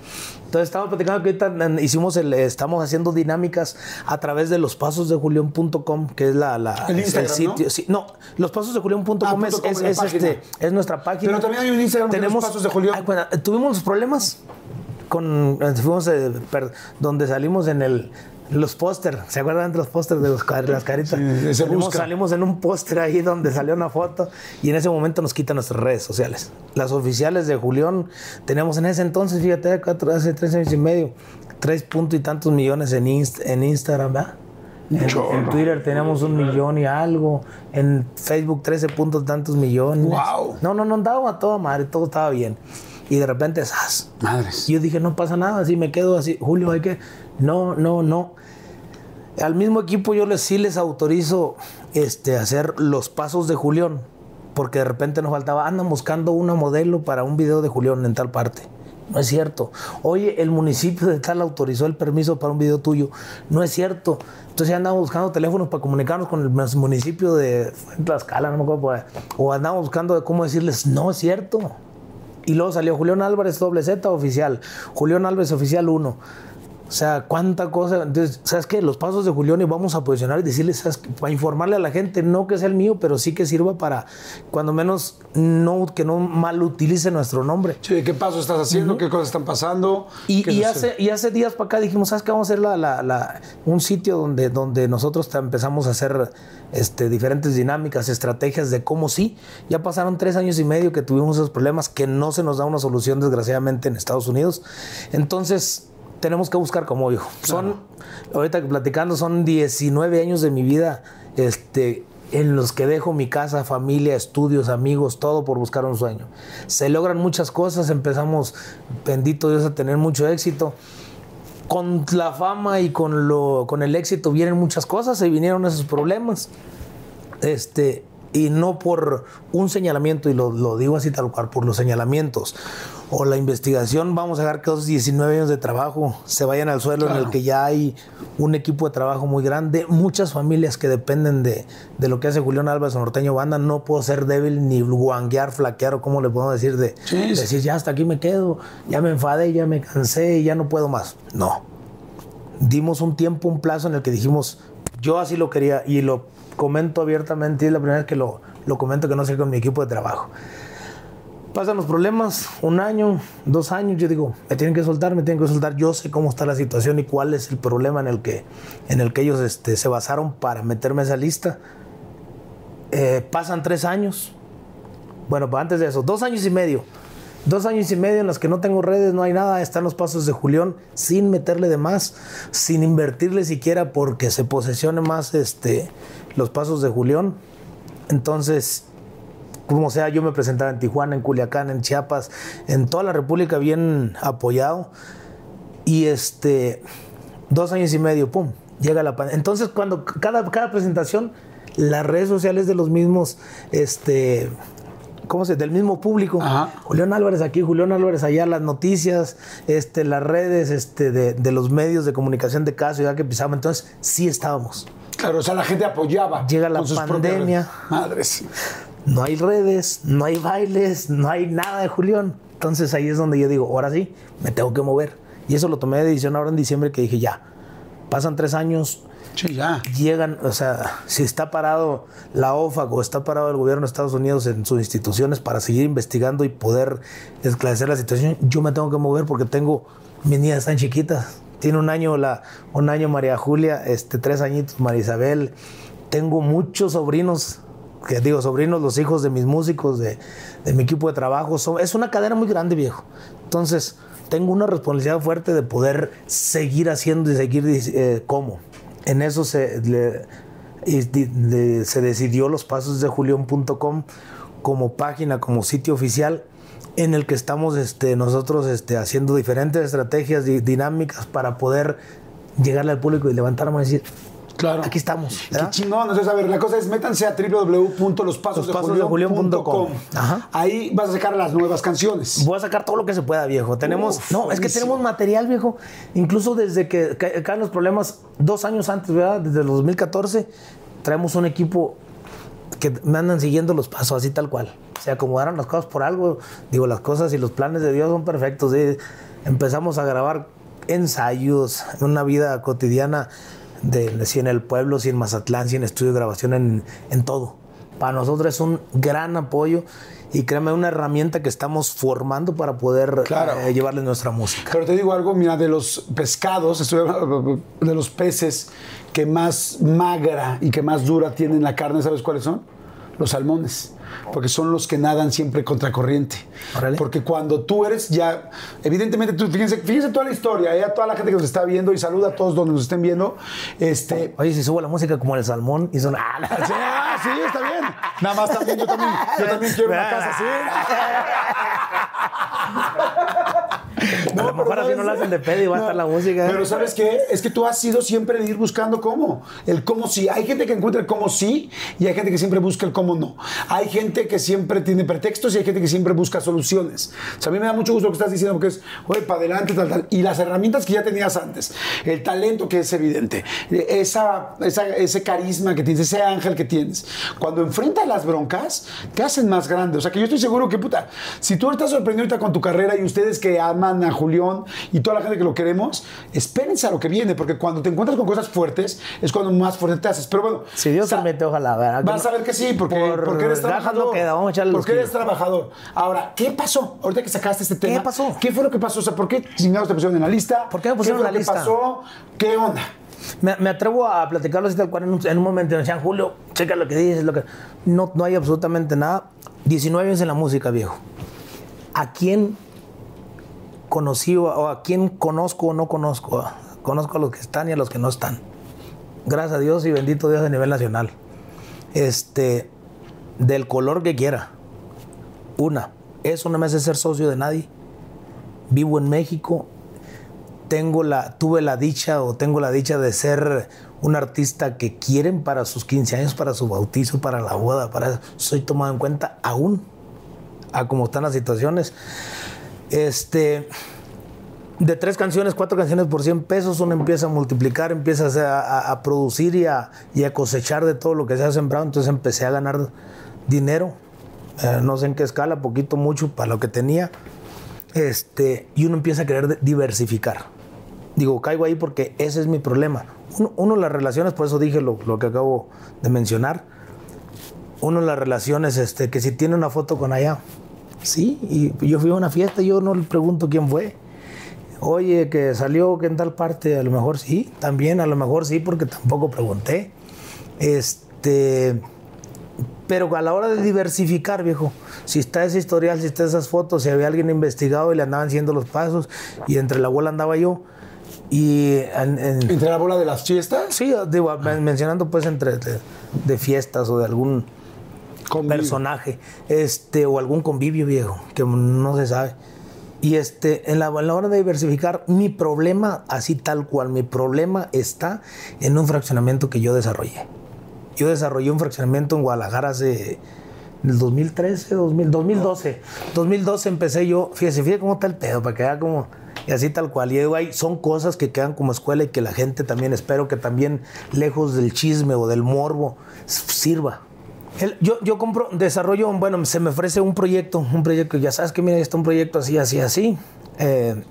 Entonces estamos platicando que ahorita hicimos el, estamos haciendo dinámicas a través de los pasos de julión.com, que es la, la- El Instagram, sitio. Sí, no, los pasos de julión.com Ah, es, es- es, este, es nuestra página. Pero también hay un Instagram de Los Pasos de. Ay, bueno, tuvimos problemas con fuimos eh, per- donde salimos en el los póster, ¿se acuerdan de los pósters de los las caritas? Sí, salimos, salimos en un póster ahí donde salió una foto y en ese momento nos quitan nuestras redes sociales. Las oficiales de Julián teníamos en ese entonces, fíjate, hace tres años y medio, tres puntos y tantos millones en, Inst- en Instagram, ¿verdad? En, en Twitter teníamos un millón y algo. En Facebook 13 puntos tantos millones. Guau. No, no, no andaba a toda madre, todo estaba bien. Y de repente, ¡zas! Madres. Y yo dije, no pasa nada, así me quedo así. Julio, hay que. No, no, no. Al mismo equipo yo les, sí les autorizo este, hacer los pasos de Julián. Porque de repente nos faltaba, andan buscando una modelo para un video de Julián en tal parte. No es cierto. Oye, el municipio de tal autorizó el permiso para un video tuyo. No es cierto. Entonces ya andamos buscando teléfonos para comunicarnos con el municipio de Tlaxcala, no me acuerdo. O andamos buscando cómo decirles, no es cierto. Y luego salió Julián Álvarez doble Z oficial, Julián Álvarez oficial 1. O sea, cuánta cosa. Entonces, ¿sabes qué? Los pasos de Julián y vamos a posicionar y decirles, ¿sabes qué? Para informarle a la gente, no que sea el mío, pero sí que sirva para, cuando menos, no que no mal utilice nuestro nombre. Sí, ¿qué paso estás haciendo? ¿Qué cosas están pasando? Y, hace, y hace días para acá dijimos, ¿sabes qué? Vamos a hacer la, la- la- un sitio donde, donde nosotros empezamos a hacer este, diferentes dinámicas, estrategias de cómo sí. Ya pasaron tres años y medio que tuvimos esos problemas que no se nos da una solución, desgraciadamente, en Estados Unidos. Entonces, tenemos que buscar como hijo. Son, ahorita platicando, son 19 años de mi vida este, en los que dejo mi casa, familia, estudios, amigos, todo por buscar un sueño. Se logran muchas cosas, empezamos, bendito Dios, a tener mucho éxito. Con la fama y con, lo, con el éxito vienen muchas cosas, se vinieron esos problemas. Este, y no por un señalamiento, y lo, lo digo así tal cual, por los señalamientos o la investigación, vamos a dejar que esos 19 años de trabajo se vayan al suelo en el que ya hay un equipo de trabajo muy grande, muchas familias que dependen de, de lo que hace Julián Álvarez o Norteño Banda, no puedo ser débil ni guanguear, flaquear o como le podemos decir, de decir ya hasta aquí me quedo, ya me enfadé, ya me cansé, ya no puedo más. No, dimos un tiempo, un plazo en el que dijimos, yo así lo quería y lo comento abiertamente, y es la primera vez que lo, lo comento que no sé con mi equipo de trabajo. Pasan los problemas, un año, dos años, yo digo, me tienen que soltar, me tienen que soltar, yo sé cómo está la situación y cuál es el problema en el que, en el que ellos este, se basaron para meterme a esa lista. Eh, pasan tres años, bueno, antes de eso, dos años y medio. Dos años y medio en los que no tengo redes, no hay nada, están los pasos de Julián sin meterle de más, sin invertirle siquiera porque se posesione más este, los pasos de Julián. Entonces, como sea, yo me presentaba en Tijuana, en Culiacán, en Chiapas, en toda la República bien apoyado. Y este, dos años y medio, pum, llega la pandemia. Entonces, cuando cada, cada presentación, las redes sociales de los mismos, este, ¿cómo se Del mismo público. Ajá. Julián Álvarez aquí, Julián Álvarez allá, las noticias, este, las redes este, de, de los medios de comunicación de cada ciudad que pisamos. Entonces, sí estábamos. Claro, o sea, la gente apoyaba. Llega la con sus propias pandemia. Madres. No hay redes, no hay bailes, no hay nada de Julián. Entonces ahí es donde yo digo, ahora sí, me tengo que mover. Y eso lo tomé de decisión ahora en diciembre que dije, ya, pasan tres años, Sí, ya. llegan, o sea, si está parado la OFAC o está parado el gobierno de Estados Unidos en sus instituciones para seguir investigando y poder esclarecer la situación, yo me tengo que mover porque tengo, mis niñas están chiquitas. Tiene un año, la, un año María Julia, este, tres añitos María Isabel. Tengo muchos sobrinos, que digo, sobrinos, los hijos de mis músicos, de, de mi equipo de trabajo. Son, es una cadena muy grande, viejo. Entonces, tengo una responsabilidad fuerte de poder seguir haciendo y seguir eh, cómo. En eso se, le- se decidió los pasos de julión.com como página, como sitio oficial en el que estamos este, nosotros este, haciendo diferentes estrategias di- dinámicas para poder llegarle al público y levantarme y decir, Claro. aquí estamos. Qué ¿verdad? chingón. Entonces, a ver, la cosa es métanse a. Ajá. Ahí vas a sacar las nuevas canciones. Voy a sacar todo lo que se pueda, viejo. Tenemos, Uf, no, es que tenemos material, viejo. Incluso desde que ca- caen los problemas, dos años antes, ¿verdad? Desde el 2014, traemos un equipo que me andan siguiendo los pasos, así tal cual. Se acomodaron las cosas por algo. Digo, las cosas y los planes de Dios son perfectos. ¿sí? Empezamos a grabar ensayos, una vida cotidiana, de, si en el pueblo, si en Mazatlán, si en estudio de grabación, en, en todo. Para nosotros es un gran apoyo y créeme, una herramienta que estamos formando para poder Claro. eh, llevarles nuestra música. Pero te digo algo, mira, de los pescados, de los peces que más magra y que más dura tienen la carne, ¿sabes cuáles son? Los salmones. Porque son los que nadan siempre contracorriente. Órale. Porque cuando tú eres ya, evidentemente, tú, fíjense, fíjense toda la historia, eh, a toda la gente que nos está viendo y saluda a todos donde nos estén viendo. Este, Oye, si subo la música como el salmón y son. ¡Ah, ah, sí, está bien. Nada más también, yo también, yo también quiero una casa así. a lo mejor así no lo hacen de pedo y va a estar la música. Pero ¿sabes qué? Es que tú has sido siempre de ir buscando cómo. El cómo sí. Hay gente que encuentra el cómo sí y hay gente que siempre busca el cómo no. Hay gente que siempre tiene pretextos y hay gente que siempre busca soluciones. O sea, a mí me da mucho gusto lo que estás diciendo porque es, oye, para adelante, tal, tal. Y las herramientas que ya tenías antes, el talento que es evidente, esa, esa- ese carisma que tienes, ese ángel que tienes, cuando enfrentas las broncas, te hacen más grande. O sea, que yo estoy seguro que, puta, si tú estás sorprendido ahorita con tu carrera y ustedes que aman a Julián y toda la gente que lo queremos, espérense a lo que viene, porque cuando te encuentras con cosas fuertes es cuando más fuerte te haces. Pero bueno, Si Dios permite, ojalá. ¿verdad? Vas a ver que sí, porque, por porque eres trabajador. no queda, vamos a porque eres trabajador. Ahora, ¿qué pasó? Ahorita que sacaste este tema. pasó? ¿Qué fue lo que pasó? O sea, ¿por qué chingados te pusieron en la lista? ¿Por qué me pusieron en la lista? pasó? ¿Qué onda? Me, me atrevo a platicarlo así tal cual en un, en un momento. Me decían, Julio, checa lo que dices, lo que... No, no hay absolutamente nada. 19 años en la música, viejo. ¿A quién conocí o, a quién conozco o no conozco? Conozco a los que están y a los que no están. Gracias a Dios y bendito Dios a nivel nacional. Este, del color que quiera. Una, eso no me hace ser socio de nadie. Vivo en México, tengo la, tuve la dicha o tengo la dicha de ser un artista que quieren para sus 15 años, para su bautizo, para la boda, para soy tomado en cuenta aún a cómo están las situaciones. Este, de tres canciones, cuatro canciones por 100 pesos, uno empieza a multiplicar, empieza a, producir y a, cosechar de todo lo que se ha sembrado. Entonces empecé a ganar dinero, eh, no sé en qué escala, poquito, mucho, para lo que tenía. Este, y uno empieza a querer diversificar. Digo, caigo ahí porque ese es mi problema. Uno, uno las relaciones, por eso dije lo, lo que acabo de mencionar. Uno las relaciones, este, que si tiene una foto con allá, sí, y yo fui a una fiesta y yo no le pregunto quién fue. Oye, que salió que en tal parte, a lo mejor sí, también, a lo mejor sí, porque tampoco pregunté. Este, pero a la hora de diversificar, viejo, si está ese historial, si está esas fotos, si había alguien investigado y le andaban haciendo los pasos, y entre la abuela andaba yo, y en- en- ¿Entre la bola de las fiestas? sí, digo, men- mencionando pues entre de, de fiestas o de algún Convivio. personaje, este, o algún convivio viejo, que no se sabe. Y este, en la, en la hora de diversificar, mi problema, así tal cual, mi problema está en un fraccionamiento que yo desarrollé. Yo desarrollé un fraccionamiento en Guadalajara hace el 2013, 2000, 2012. 2012 empecé yo, fíjese, fíjese cómo está el pedo, para que vea como, y así tal cual. Y digo, ahí son cosas que quedan como escuela y que la gente también, espero que también, lejos del chisme o del morbo, sirva. El- yo, yo compro, desarrollo, bueno, se me ofrece un proyecto, un proyecto, ya sabes que mira, está un proyecto así, así, así. Eh,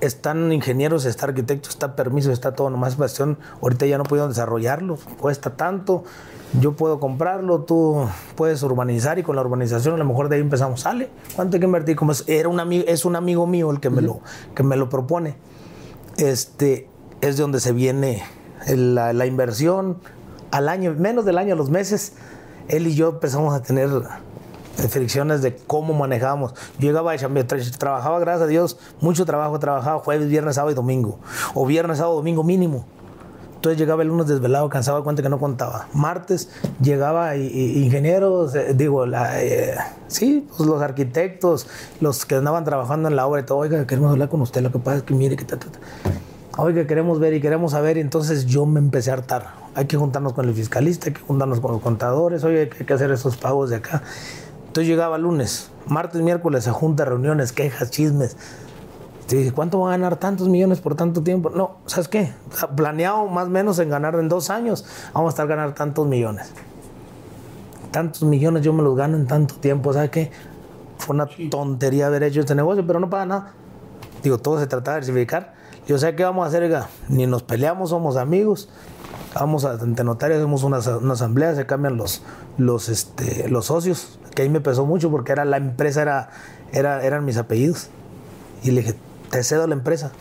están ingenieros, está arquitecto, está permiso, está todo, nomás es cuestión, ahorita ya no pudieron desarrollarlo, cuesta tanto, yo puedo comprarlo, tú puedes urbanizar y con la urbanización a lo mejor de ahí empezamos, sale, ¿cuánto hay que invertir? Como es, era un amigo, es un amigo mío el que me lo, que me lo propone, este, es de donde se viene la, la inversión al año, menos del año, a los meses, él y yo empezamos a tener eh, fricciones de cómo manejábamos. Yo llegaba tra- trabajaba, gracias a Dios, mucho trabajo, trabajaba jueves, viernes, sábado y domingo, o viernes, sábado, domingo mínimo. Entonces llegaba el lunes desvelado, cansado, cuenta que no contaba. Martes llegaba y, y- ingenieros, eh, digo, la, eh, sí, pues los arquitectos, los que andaban trabajando en la obra y todo, oiga, queremos hablar con usted, lo que pasa es que mire que ta, ta, ta. Oiga, queremos ver y queremos saber, y entonces yo me empecé a hartar. Hay que juntarnos con el fiscalista, hay que juntarnos con los contadores, oye, hay que hacer esos pagos de acá. Entonces llegaba lunes, martes, miércoles, a junta, reuniones, quejas, chismes. Te dice, ¿cuánto van a ganar tantos millones por tanto tiempo? No, ¿sabes qué? Planeado más o menos en ganar en dos años, vamos a estar ganar tantos millones. Tantos millones yo me los gano en tanto tiempo, ¿sabes qué? Fue una tontería haber hecho este negocio, pero no pasa nada. Digo, todo se trata de diversificar. Yo sé qué vamos a hacer, oiga, ni nos peleamos, somos amigos. Vamos a, ante notario, hacemos una, una asamblea, se cambian los, los, este, los socios, que ahí me pesó mucho porque era la empresa, era, era, eran mis apellidos. Y le dije, te cedo la empresa.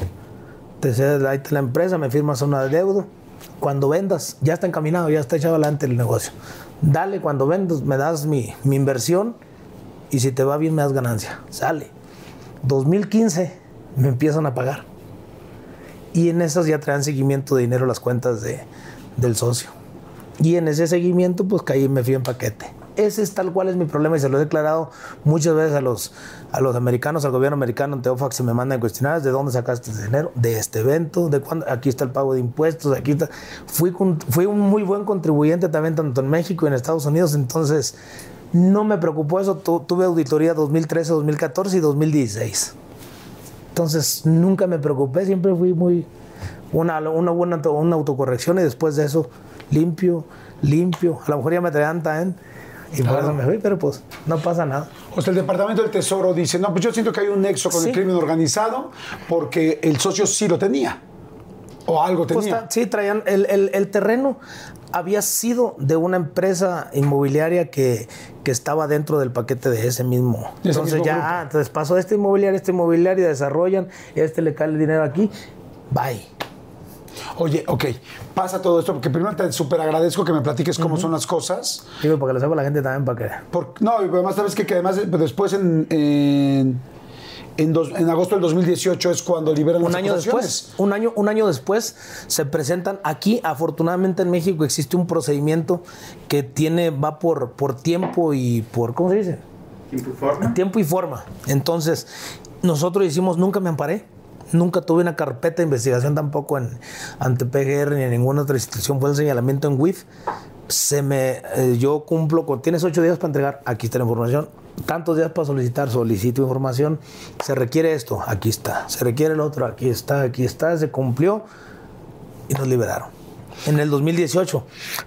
Te cedo ahí la empresa, me firmas una deuda. Cuando vendas, ya está encaminado, ya está echado adelante el negocio. Dale, cuando vendas, me das mi, mi inversión y si te va bien, me das ganancia. Sale. 2015 me empiezan a pagar. Y en esas ya traen seguimiento de dinero las cuentas de, del socio. Y en ese seguimiento, pues caí, me fui en paquete. ese es tal cual es mi problema y se lo he declarado muchas veces a los, a los americanos, al gobierno americano, en Teofax se me mandan cuestionarios de dónde sacaste ese dinero, de este evento, de cuándo, aquí está el pago de impuestos, aquí está. Fui, fui un muy buen contribuyente también tanto en México y en Estados Unidos, entonces no me preocupó eso. Tu- tuve auditoría 2013, 2014 y 2016. Entonces nunca me preocupé, siempre fui muy una, una buena una autocorrección y después de eso limpio, limpio. A lo mejor ya me traían tan y por eso me fui, pero pues no pasa nada. O sea, el Departamento del Tesoro dice, no, pues yo siento que hay un nexo con Sí. el crimen organizado porque el socio sí lo tenía. O algo Pues, tenía. sí, traían el, el- el terreno había sido de una empresa inmobiliaria que, que estaba dentro del paquete de ese mismo. De ese entonces mismo ya, ah, entonces pasó este inmobiliario, este inmobiliario, desarrollan, este le cae el dinero aquí, bye. Oye, ok, pasa todo esto porque primero te súper agradezco que me platiques cómo son las cosas. Digo, para que lo sepa la gente también, para que... Por- no, y además sabes que, que además después en, en, en dos- en agosto del 2018 es cuando liberan un las año después, un año, un año después se presentan aquí. Afortunadamente en México existe un procedimiento que tiene va por por tiempo y por ¿cómo se dice? ¿Tiempo y forma? Tiempo y forma. Entonces nosotros hicimos nunca me amparé. Nunca tuve una carpeta de investigación tampoco en, ante PGR ni en ninguna otra institución. Fue el señalamiento en WIF. Se me, eh, yo cumplo con. Tienes ocho días para entregar. Aquí está la información. Tantos días para solicitar. Solicito información. Se requiere esto. Aquí está. Se requiere el otro. Aquí está. Aquí está. Se cumplió y nos liberaron. En el 2018.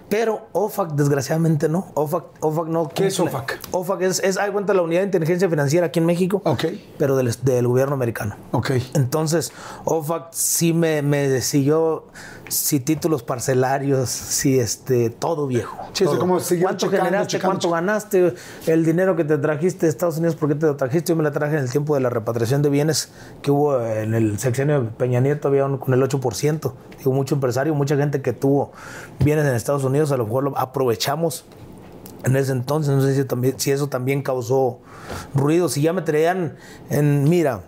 Pero OFAC, desgraciadamente, no. OFAC, OFAC no. ¿Qué es. OFAC? OFAC es, es, hay cuenta, la Unidad de Inteligencia Financiera aquí en México. Ok. Pero del, del gobierno americano. Ok. Entonces, OFAC sí me, me siguió, si títulos parcelarios, si este, todo viejo. Sí, todo. como ¿Cuánto checando, generaste? checando, ¿Cuánto checando. ganaste? El dinero que te trajiste de Estados Unidos, ¿por qué te lo trajiste? Yo me lo traje en el tiempo de la repatriación de bienes que hubo en el sexenio de Peña Nieto, había un- con el 8%. Digo, mucho empresario, mucha gente que tuvo bienes en Estados Unidos, a lo mejor lo aprovechamos en ese entonces. No sé si, también, si eso también causó ruido. Si ya me traían en, mira,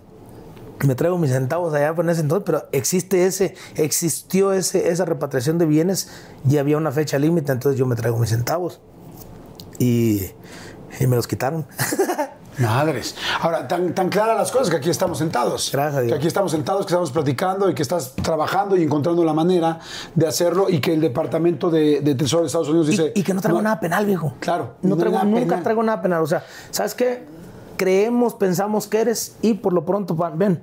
me traigo mis centavos allá en ese entonces, pero existe ese, existió ese, esa repatriación de bienes y había una fecha límite, entonces yo me traigo mis centavos. Y, y me los quitaron. Madres. Ahora, tan, tan claras las cosas que aquí estamos sentados. Gracias a Dios. Que aquí estamos sentados, que estamos platicando y que estás trabajando y encontrando la manera de hacerlo y que el Departamento de, de Tesoro de Estados Unidos dice... y que no traigo nada penal, viejo. Claro, No traigo, nada nunca penal. traigo nada penal. O sea, ¿sabes qué? Creemos, pensamos que eres y por lo pronto van- ven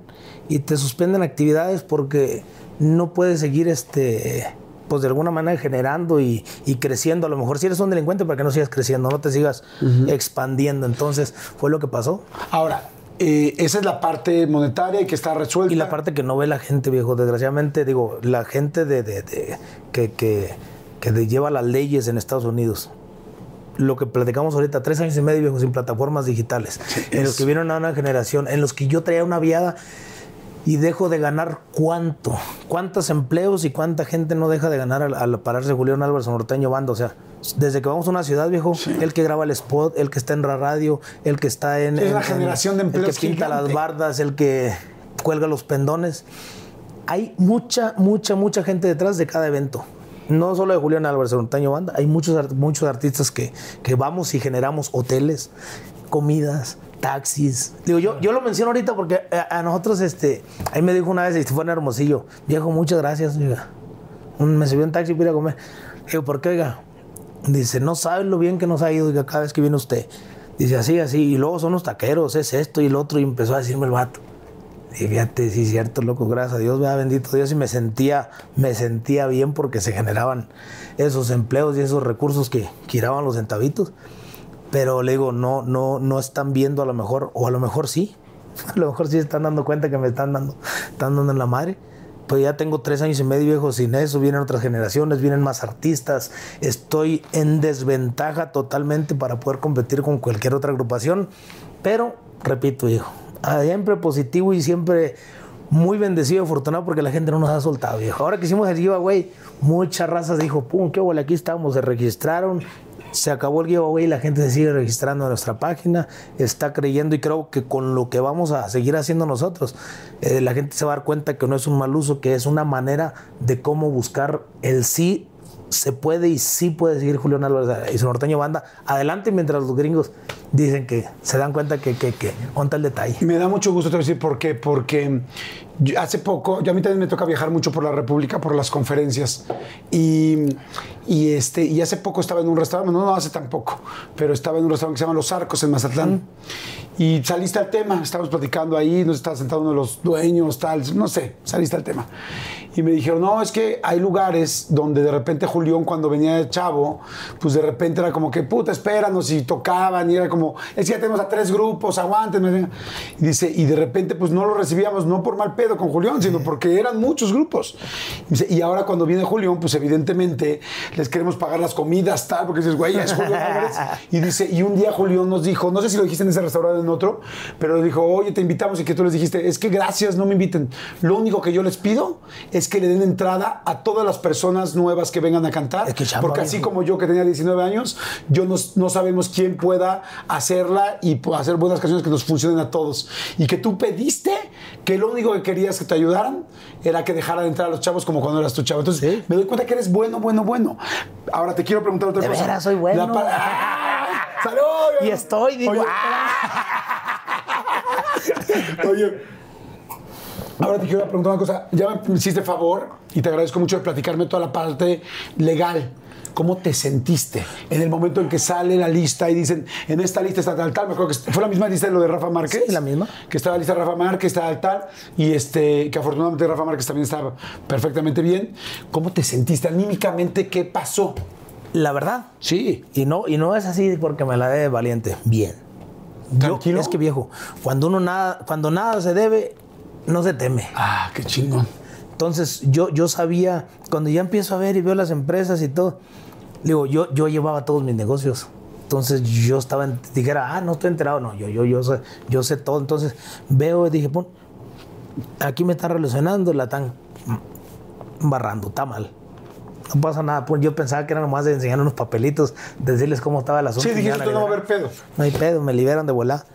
y te suspenden actividades porque no puedes seguir este pues de alguna manera generando y, y creciendo. A lo mejor si eres un delincuente para que no sigas creciendo, no te sigas expandiendo. Entonces fue lo que pasó. Ahora, eh, esa es la parte monetaria y que está resuelta. Y la parte que no ve la gente, viejo, desgraciadamente, digo, la gente de, de- de- que, que, que lleva las leyes en Estados Unidos. Lo que platicamos ahorita, tres años y medio, viejo, sin plataformas digitales. en los que vieron a una generación, en los que yo traía una viada y dejo de ganar cuánto, cuántos empleos y cuánta gente no deja de ganar al, al pararse Julián Álvarez o Norteño Bando. O sea, desde que vamos a una ciudad, viejo, el que graba el spot, el que está en la radio, el que está en. Es en- la en- generación de El que empleos pinta las bardas, el que cuelga los pendones. Hay mucha, mucha, mucha gente detrás de cada evento. No solo de Julián Álvarez o Norteño Banda, hay muchos, muchos artistas que, que vamos y generamos hoteles, comidas, taxis. Digo, yo, yo lo menciono ahorita porque a, nosotros, este, ahí me dijo una vez, en Hermosillo, viejo, muchas gracias, oiga. Me subió un taxi para comer. Digo, ¿por qué, oiga? Dice, no sabes lo bien que nos ha ido oiga, cada vez que viene usted. Dice, así, así, y luego son los taqueros, es esto y el otro, y empezó a decirme el vato. Y fíjate, sí, cierto, loco, gracias a Dios, vea, bendito Dios, y me sentía, me sentía bien porque se generaban esos empleos y esos recursos que giraban los centavitos. Pero le digo, no, no, no están viendo a lo mejor, o a lo mejor sí, a lo mejor sí están dando cuenta que me están dando, están dando en la madre. Pues ya tengo tres años y medio viejo sin eso, vienen otras generaciones, vienen más artistas, estoy en desventaja totalmente para poder competir con cualquier otra agrupación, pero repito viejo, siempre positivo y siempre muy bendecido y afortunado porque la gente no nos ha soltado viejo. Ahora que hicimos el giveaway, muchas razas dijo, pum, qué bueno, aquí estamos, se registraron, se acabó el giveaway y la gente se sigue registrando en nuestra página, está creyendo y creo que con lo que vamos a seguir haciendo nosotros, eh, la gente se va a dar cuenta que no es un mal uso, que es una manera de cómo buscar el sí se puede y sí puede seguir Julián Álvarez y su norteño banda adelante mientras los gringos dicen que se dan cuenta que, que, que onta el detalle. Me da mucho gusto te voy a decir por qué, porque yo- hace poco, yo a mí también me toca viajar mucho por la República, por las conferencias, y, y, este, y hace poco estaba en un restaurante, no, no hace tan poco, pero estaba en un restaurante que se llama Los Arcos en Mazatlán, y saliste al tema, estábamos platicando ahí, nos estaba sentado uno de los dueños, tal, no sé, saliste al tema. Y me dijeron, no, es que hay lugares donde de repente Julián cuando venía de chavo, pues de repente era como que, puta, espéranos, y tocaban, y era como, es que ya tenemos a tres grupos, aguántenme. Y dice, y de repente pues no lo recibíamos, no por mal pedo con Julián, sino porque eran muchos grupos. Y, dice, y ahora cuando viene Julián, pues evidentemente les queremos pagar las comidas, tal, porque dices, güey, es Julián Álvarez. Y dice, y un día Julián nos dijo, no sé si lo dijiste en ese restaurante o en otro, pero dijo, oye, te invitamos y que tú les dijiste, es que gracias, no me inviten. Lo único que yo les pido es que le den entrada a todas las personas nuevas que vengan a cantar, Es que porque así como yo que tenía 19 años, yo no, no sabemos quién pueda hacerla y hacer buenas canciones que nos funcionen a todos. Y que tú pediste que lo único que querías que te ayudaran era que dejaran entrar a los chavos como cuando eras tu chavo. Entonces Sí. me doy cuenta que eres bueno, bueno, bueno. Ahora te quiero preguntar otra De cosa. veras, soy bueno. La ¡Ah! ¡Salud! Y estoy, digo, Oye, Oye, ahora te quiero preguntar una cosa. Ya me hiciste favor y te agradezco mucho de platicarme toda la parte legal. ¿Cómo te sentiste en el momento en que sale la lista y dicen, en esta lista está tal, tal? Me acuerdo que fue la misma lista de lo de Rafa Márquez. Sí, la misma. Que estaba la lista de Rafa Márquez, está tal, tal. Y este, que afortunadamente Rafa Márquez también estaba perfectamente bien. ¿Cómo te sentiste anímicamente? ¿Qué pasó? La verdad. Sí. Y no, y no es así porque me la dé de valiente. Bien. Yo- ¿Tranquilo? es que viejo, cuando uno nada, cuando nada se debe, no se teme. Ah, qué chingón. Entonces yo, yo sabía, cuando ya empiezo a ver y veo las empresas y todo, digo, yo, yo llevaba todos mis negocios. Entonces yo estaba, en- dijera, ah, no estoy enterado, no, yo, yo, yo, sé, yo sé todo. Entonces veo y dije, pon, aquí me están relacionando, la están barrando, está mal. No pasa nada, pues yo pensaba que era nomás de enseñar unos papelitos, decirles cómo estaba el asunto. Sí, dijiste, no va a haber pedo. No hay pedo, me liberan de volar.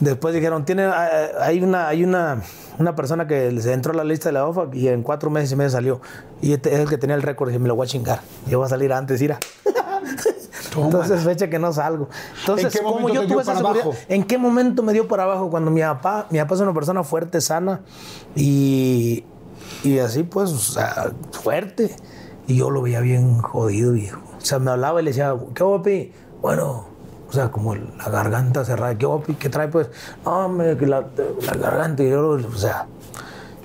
Después dijeron, tiene, ah, hay una, hay una, una persona que se entró a la lista de la OFA y en cuatro meses y medio salió. Y este es el que tenía el récord y me lo voy a chingar. Yo voy a salir antes, ira. Entonces, fecha que no salgo. Entonces, ¿En qué como momento yo tuve esa seguridad, abajo? ¿en qué momento me dio para abajo? Cuando mi papá, mi papá es una persona fuerte, sana y, y así pues, o sea, fuerte. Y yo lo veía bien jodido, viejo. O sea, me hablaba y le decía, ¿qué papi? Bueno, o sea, como la garganta cerrada. ¿Qué papi? ¿Qué trae pues? No, hombre, que la, la garganta. Y yo, o sea,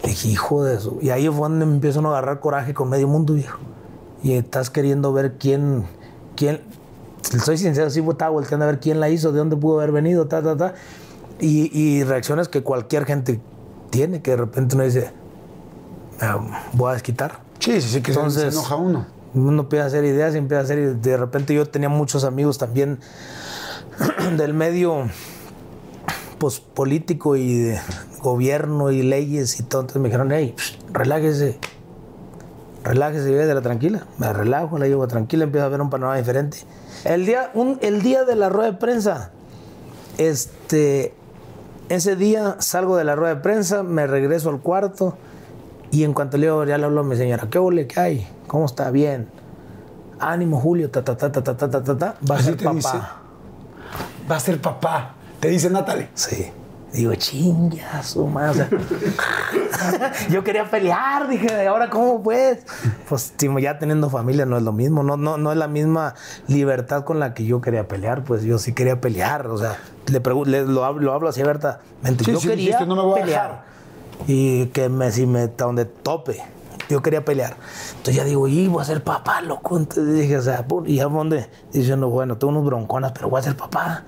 dije, hijo de eso. Y ahí fue donde me empiezo a agarrar coraje con medio mundo, viejo. Y estás queriendo ver quién, quién, soy sincero, sí estaba volteando a ver quién la hizo, de dónde pudo haber venido, ta, ta, ta. Y, y reacciones que cualquier gente tiene, que de repente uno dice, "Ah, voy a desquitar. Sí, sí, sí, que se- se Entonces, enoja uno. Uno empieza a hacer ideas y empieza a hacer. y De repente yo tenía muchos amigos también del medio pues, político y de gobierno y leyes y todo. Entonces me dijeron, hey, psh, relájese. Relájese y ve de la tranquila. Me relajo, la llevo tranquila, empiezo a ver un panorama diferente. El día, un- el día de la rueda de prensa, este, ese día salgo de la rueda de prensa, me regreso al cuarto y en cuanto le digo, ya le hablo a mi señora, ¿qué ole, qué hay? ¿Cómo está? Bien. Ánimo, Julio, ta, ta, ta, ta, ta, ta, ta, ta. Va a ser papá. dice. Va a ser papá. Te dice Natalie. Sí. Digo, chingas, su madre. o sea, yo quería pelear, dije, ahora cómo pues? Pues si ya teniendo familia no es lo mismo, no, no, no es la misma libertad con la que yo quería pelear, pues yo sí quería pelear, o sea, le, le- lo, hablo, lo hablo así abiertamente. Sí, yo sí, quería dijiste, no me voy a pelear. Y que me, si me, donde tope. Yo quería pelear. Entonces ya digo, y voy a ser papá, loco. Entonces dije, o sea, y ya donde diciendo, bueno, tengo unos bronconas, pero voy a ser papá.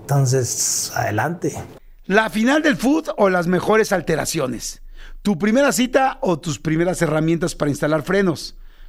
Entonces, adelante. ¿La final del food o las mejores alteraciones? ¿Tu primera cita o tus primeras herramientas para instalar frenos?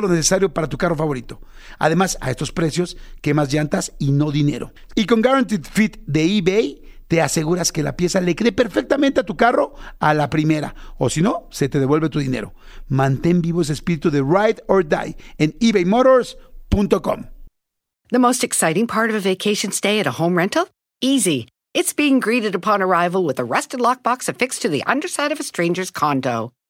lo necesario para tu carro favorito. Además, a estos precios, quemas llantas y no dinero. Y con Guaranteed Fit de eBay, te aseguras que la pieza le cree perfectamente a tu carro a la primera, o si no, se te devuelve tu dinero. Mantén vivo ese espíritu de ride or die en ebaymotors.com. The most exciting part of a vacation stay at a home rental? Easy. It's being greeted upon arrival with a rusted lockbox affixed to the underside of a stranger's condo.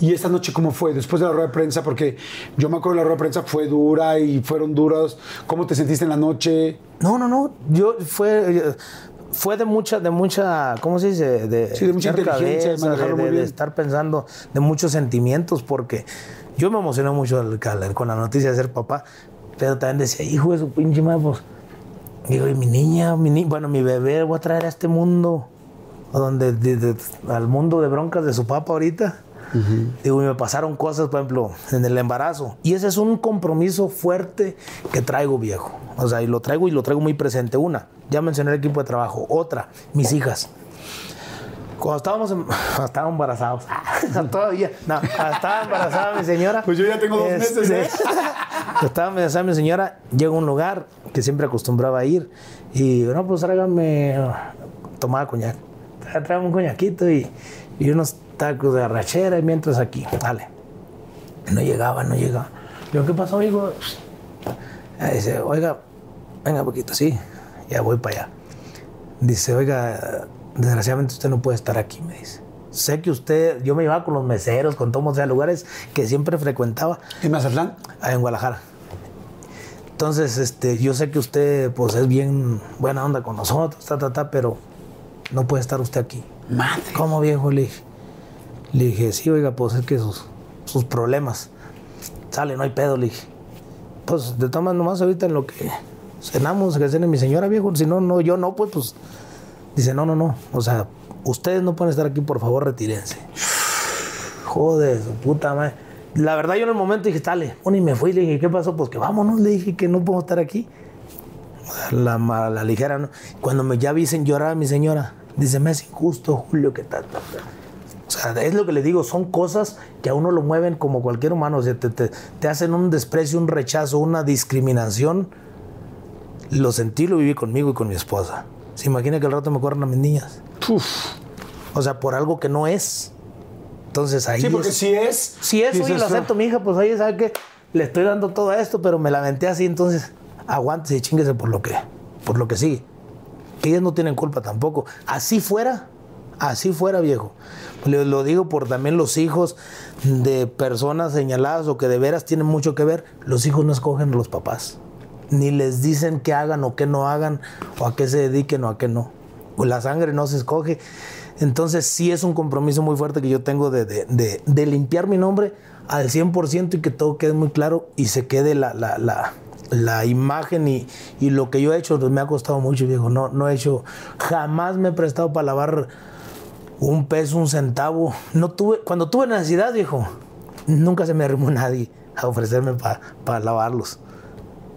¿Y esta noche cómo fue? Después de la rueda de prensa, porque yo me acuerdo la rueda de prensa fue dura y fueron duros. ¿Cómo te sentiste en la noche? No, no, no. Yo fue fue de mucha, de mucha, ¿cómo se dice? De, sí, de mucha inteligencia, cabeza, de, de, de, estar pensando, de muchos sentimientos, porque yo me emocioné mucho con la noticia de ser papá, pero también decía, hijo de su pinche madre, pues, digo, y mi niña, mi ni bueno, mi bebé, voy a traer a este mundo, donde, al mundo de broncas de su papá ahorita. Uh -huh. Digo, y me pasaron cosas, por ejemplo, en el embarazo. Y ese es un compromiso fuerte que traigo, viejo. O sea, y lo traigo y lo traigo muy presente. Una, ya mencioné el equipo de trabajo. Otra, mis hijas. Cuando estábamos, en, estábamos embarazados, todavía, no, estaba embarazada mi señora. Pues yo ya tengo dos este, meses, ¿eh? Estaba embarazada mi señora, llega a un lugar que siempre acostumbraba a ir y, no, pues tráigame, tomaba coñac. Tráigame un coñaquito y, y unos tacos de arrachera y mientras aquí, dale. No llegaba, no llegaba. Yo, ¿qué pasó, hijo? Dice, oiga, venga poquito, sí, ya voy para allá. Dice, oiga, desgraciadamente usted no puede estar aquí, me dice. Sé que usted, yo me iba con los meseros, con todos, o sea, lugares que siempre frecuentaba. ¿En Mazatlán? En Guadalajara. Entonces, este, yo sé que usted, pues, es bien buena onda con nosotros, ta, ta, ta, pero no puede estar usted aquí. Madre. ¿Cómo, viejo? Le dije. Le dije, sí, oiga, pues es que sus, sus problemas. Sale, no hay pedo, le dije. Pues de todas nomás ahorita en lo que cenamos, que cene mi señora, viejo. Si no, no, yo no, pues, pues. Dice, no, no, no. O sea, ustedes no pueden estar aquí, por favor, retírense. Joder, su puta madre. La verdad, yo en el momento dije, dale. Bueno, y me fui, le dije, ¿qué pasó? Pues que vámonos, le dije que no puedo estar aquí. La, la ligera, ¿no? Cuando me ya dicen llorar a mi señora, dice, me es injusto, Julio, que tal. O sea, es lo que le digo, son cosas que a uno lo mueven como cualquier humano, o sea, te, te, te hacen un desprecio, un rechazo, una discriminación. Lo sentí, lo viví conmigo y con mi esposa. ¿Se imagina que al rato me corran a mis niñas? Uf. O sea, por algo que no es. Entonces ahí. Sí, porque es, si es. Si es, oye, lo acepto, mi hija, pues ahí sabe que le estoy dando todo esto, pero me la aventé así, entonces aguántese y chinguese por lo que, por lo que sigue. Que ellas no tienen culpa tampoco. Así fuera, así fuera, viejo. Le, lo digo por también los hijos de personas señaladas o que de veras tienen mucho que ver. Los hijos no escogen a los papás. Ni les dicen qué hagan o qué no hagan, o a qué se dediquen o a qué no. La sangre no se escoge. Entonces sí es un compromiso muy fuerte que yo tengo de, de, de, limpiar mi nombre al 100% y que todo quede muy claro y se quede la, la, la imagen y, y, lo que yo he hecho me ha costado mucho, viejo. No, no he hecho, jamás me he prestado para lavar un peso, un centavo. No tuve, cuando tuve necesidad, viejo, nunca se me arrimó nadie a ofrecerme para pa lavarlos.